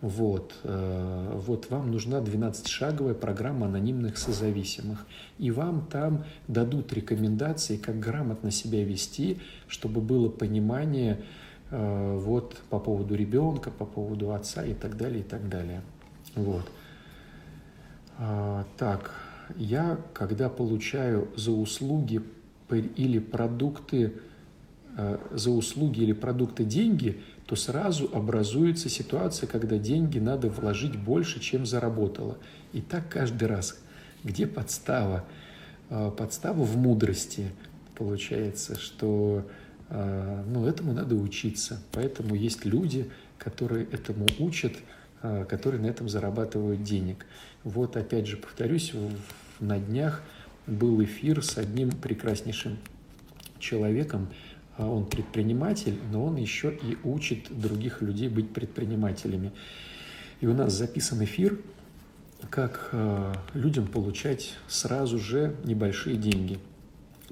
Вот, э, вот вам нужна 12-шаговая программа анонимных созависимых. И вам там дадут рекомендации, как грамотно себя вести, чтобы было понимание э, вот, по поводу ребенка, по поводу отца и так далее, и так далее. Вот. А, так, я, когда получаю за услуги или продукты, э, за услуги или продукты деньги, то сразу образуется ситуация, когда деньги надо вложить больше, чем заработала. И так каждый раз. Где подстава? Э, подстава в мудрости. Получается, что э, ну, этому надо учиться. Поэтому есть люди, которые этому учат, которые на этом зарабатывают денег. Вот опять же повторюсь, на днях был эфир с одним прекраснейшим человеком. А он предприниматель, но он еще и учит других людей быть предпринимателями. И у нас записан эфир, как э, людям получать сразу же небольшие деньги,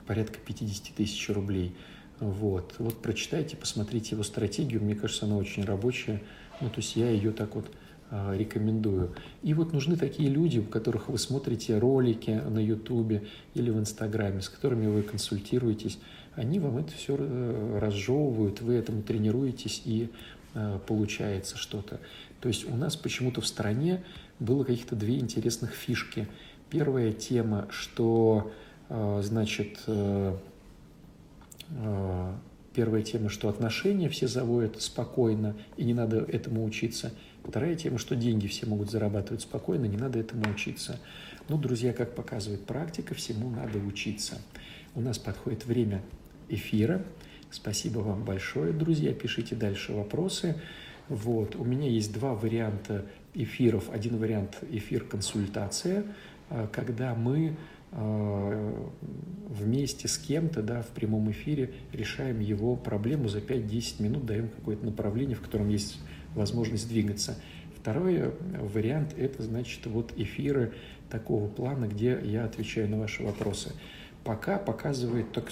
порядка 50 тысяч рублей. Вот. вот прочитайте, посмотрите его стратегию, мне кажется, она очень рабочая. Ну, то есть я ее так вот а, рекомендую. И вот нужны такие люди, у которых вы смотрите ролики на Ютубе или в Инстаграме, с которыми вы консультируетесь. Они вам это все э, разжевывают, вы этому тренируетесь и э, получается что-то. То есть у нас почему-то в стране было каких-то две интересных фишки. Первая тема, что, э, значит, первая тема, что отношения все заводят спокойно, и не надо этому учиться – Вторая тема, что деньги все могут зарабатывать спокойно, не надо этому учиться. Ну, друзья, как показывает практика, всему надо учиться. У нас подходит время эфира. Спасибо вам большое, друзья. Пишите дальше вопросы. Вот. У меня есть два варианта эфиров. Один вариант эфир-консультация, а, когда мы а, вместе с кем-то да, в прямом эфире решаем его проблему за 5-10 минут, даем какое-то направление, в котором есть возможность двигаться. Второй э, вариант – это, значит, вот эфиры такого плана, где я отвечаю на ваши вопросы. Пока показывает, так,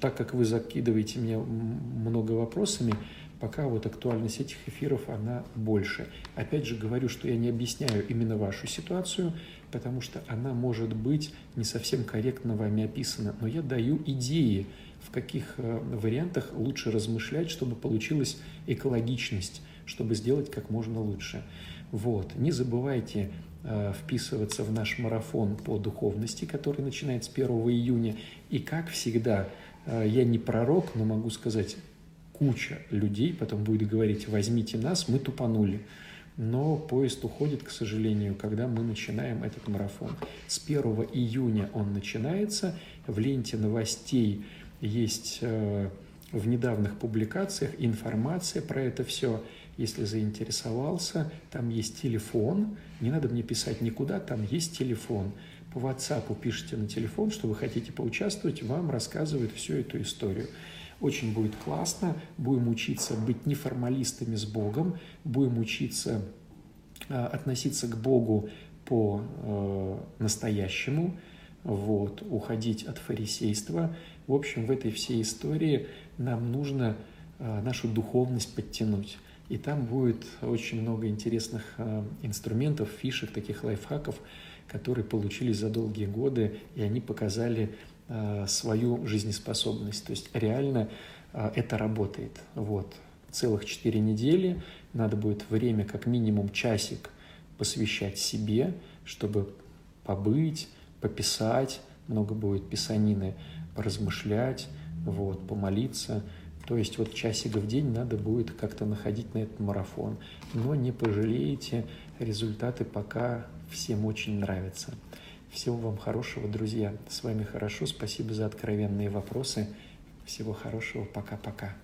так как вы закидываете меня много вопросами, пока вот актуальность этих эфиров, она больше. Опять же говорю, что я не объясняю именно вашу ситуацию, потому что она может быть не совсем корректно вами описана, но я даю идеи, в каких э, вариантах лучше размышлять, чтобы получилась экологичность чтобы сделать как можно лучше. Вот. Не забывайте вписываться в наш марафон по духовности, который начинается с 1 июня. И как всегда, э, я не пророк, но могу сказать, куча людей потом будет говорить, возьмите нас, мы тупанули. Но поезд уходит, к сожалению, когда мы начинаем этот марафон. С 1 июня он начинается. В ленте новостей есть э, в недавних публикациях информация про это все. Если заинтересовался, там есть телефон, не надо мне писать никуда, там есть телефон. По WhatsApp пишите на телефон, что вы хотите поучаствовать, вам рассказывают всю эту историю. Очень будет классно, будем учиться быть неформалистами с Богом, будем учиться э, относиться к Богу по э, вот, уходить от фарисейства. В общем, в этой всей истории нам нужно э, нашу духовность подтянуть. И там будет очень много интересных э, инструментов, фишек, таких лайфхаков, которые получились за долгие годы, и они показали э, свою жизнеспособность. То есть реально э, это работает. Вот. Целых четыре недели, надо будет время как минимум часик посвящать себе, чтобы побыть, пописать, много будет писанины, поразмышлять, вот, помолиться – то есть вот часик в день надо будет как-то находить на этот марафон. Но не пожалеете, результаты пока всем очень нравятся. Всего вам хорошего, друзья. С вами хорошо. Спасибо за откровенные вопросы. Всего хорошего. Пока-пока.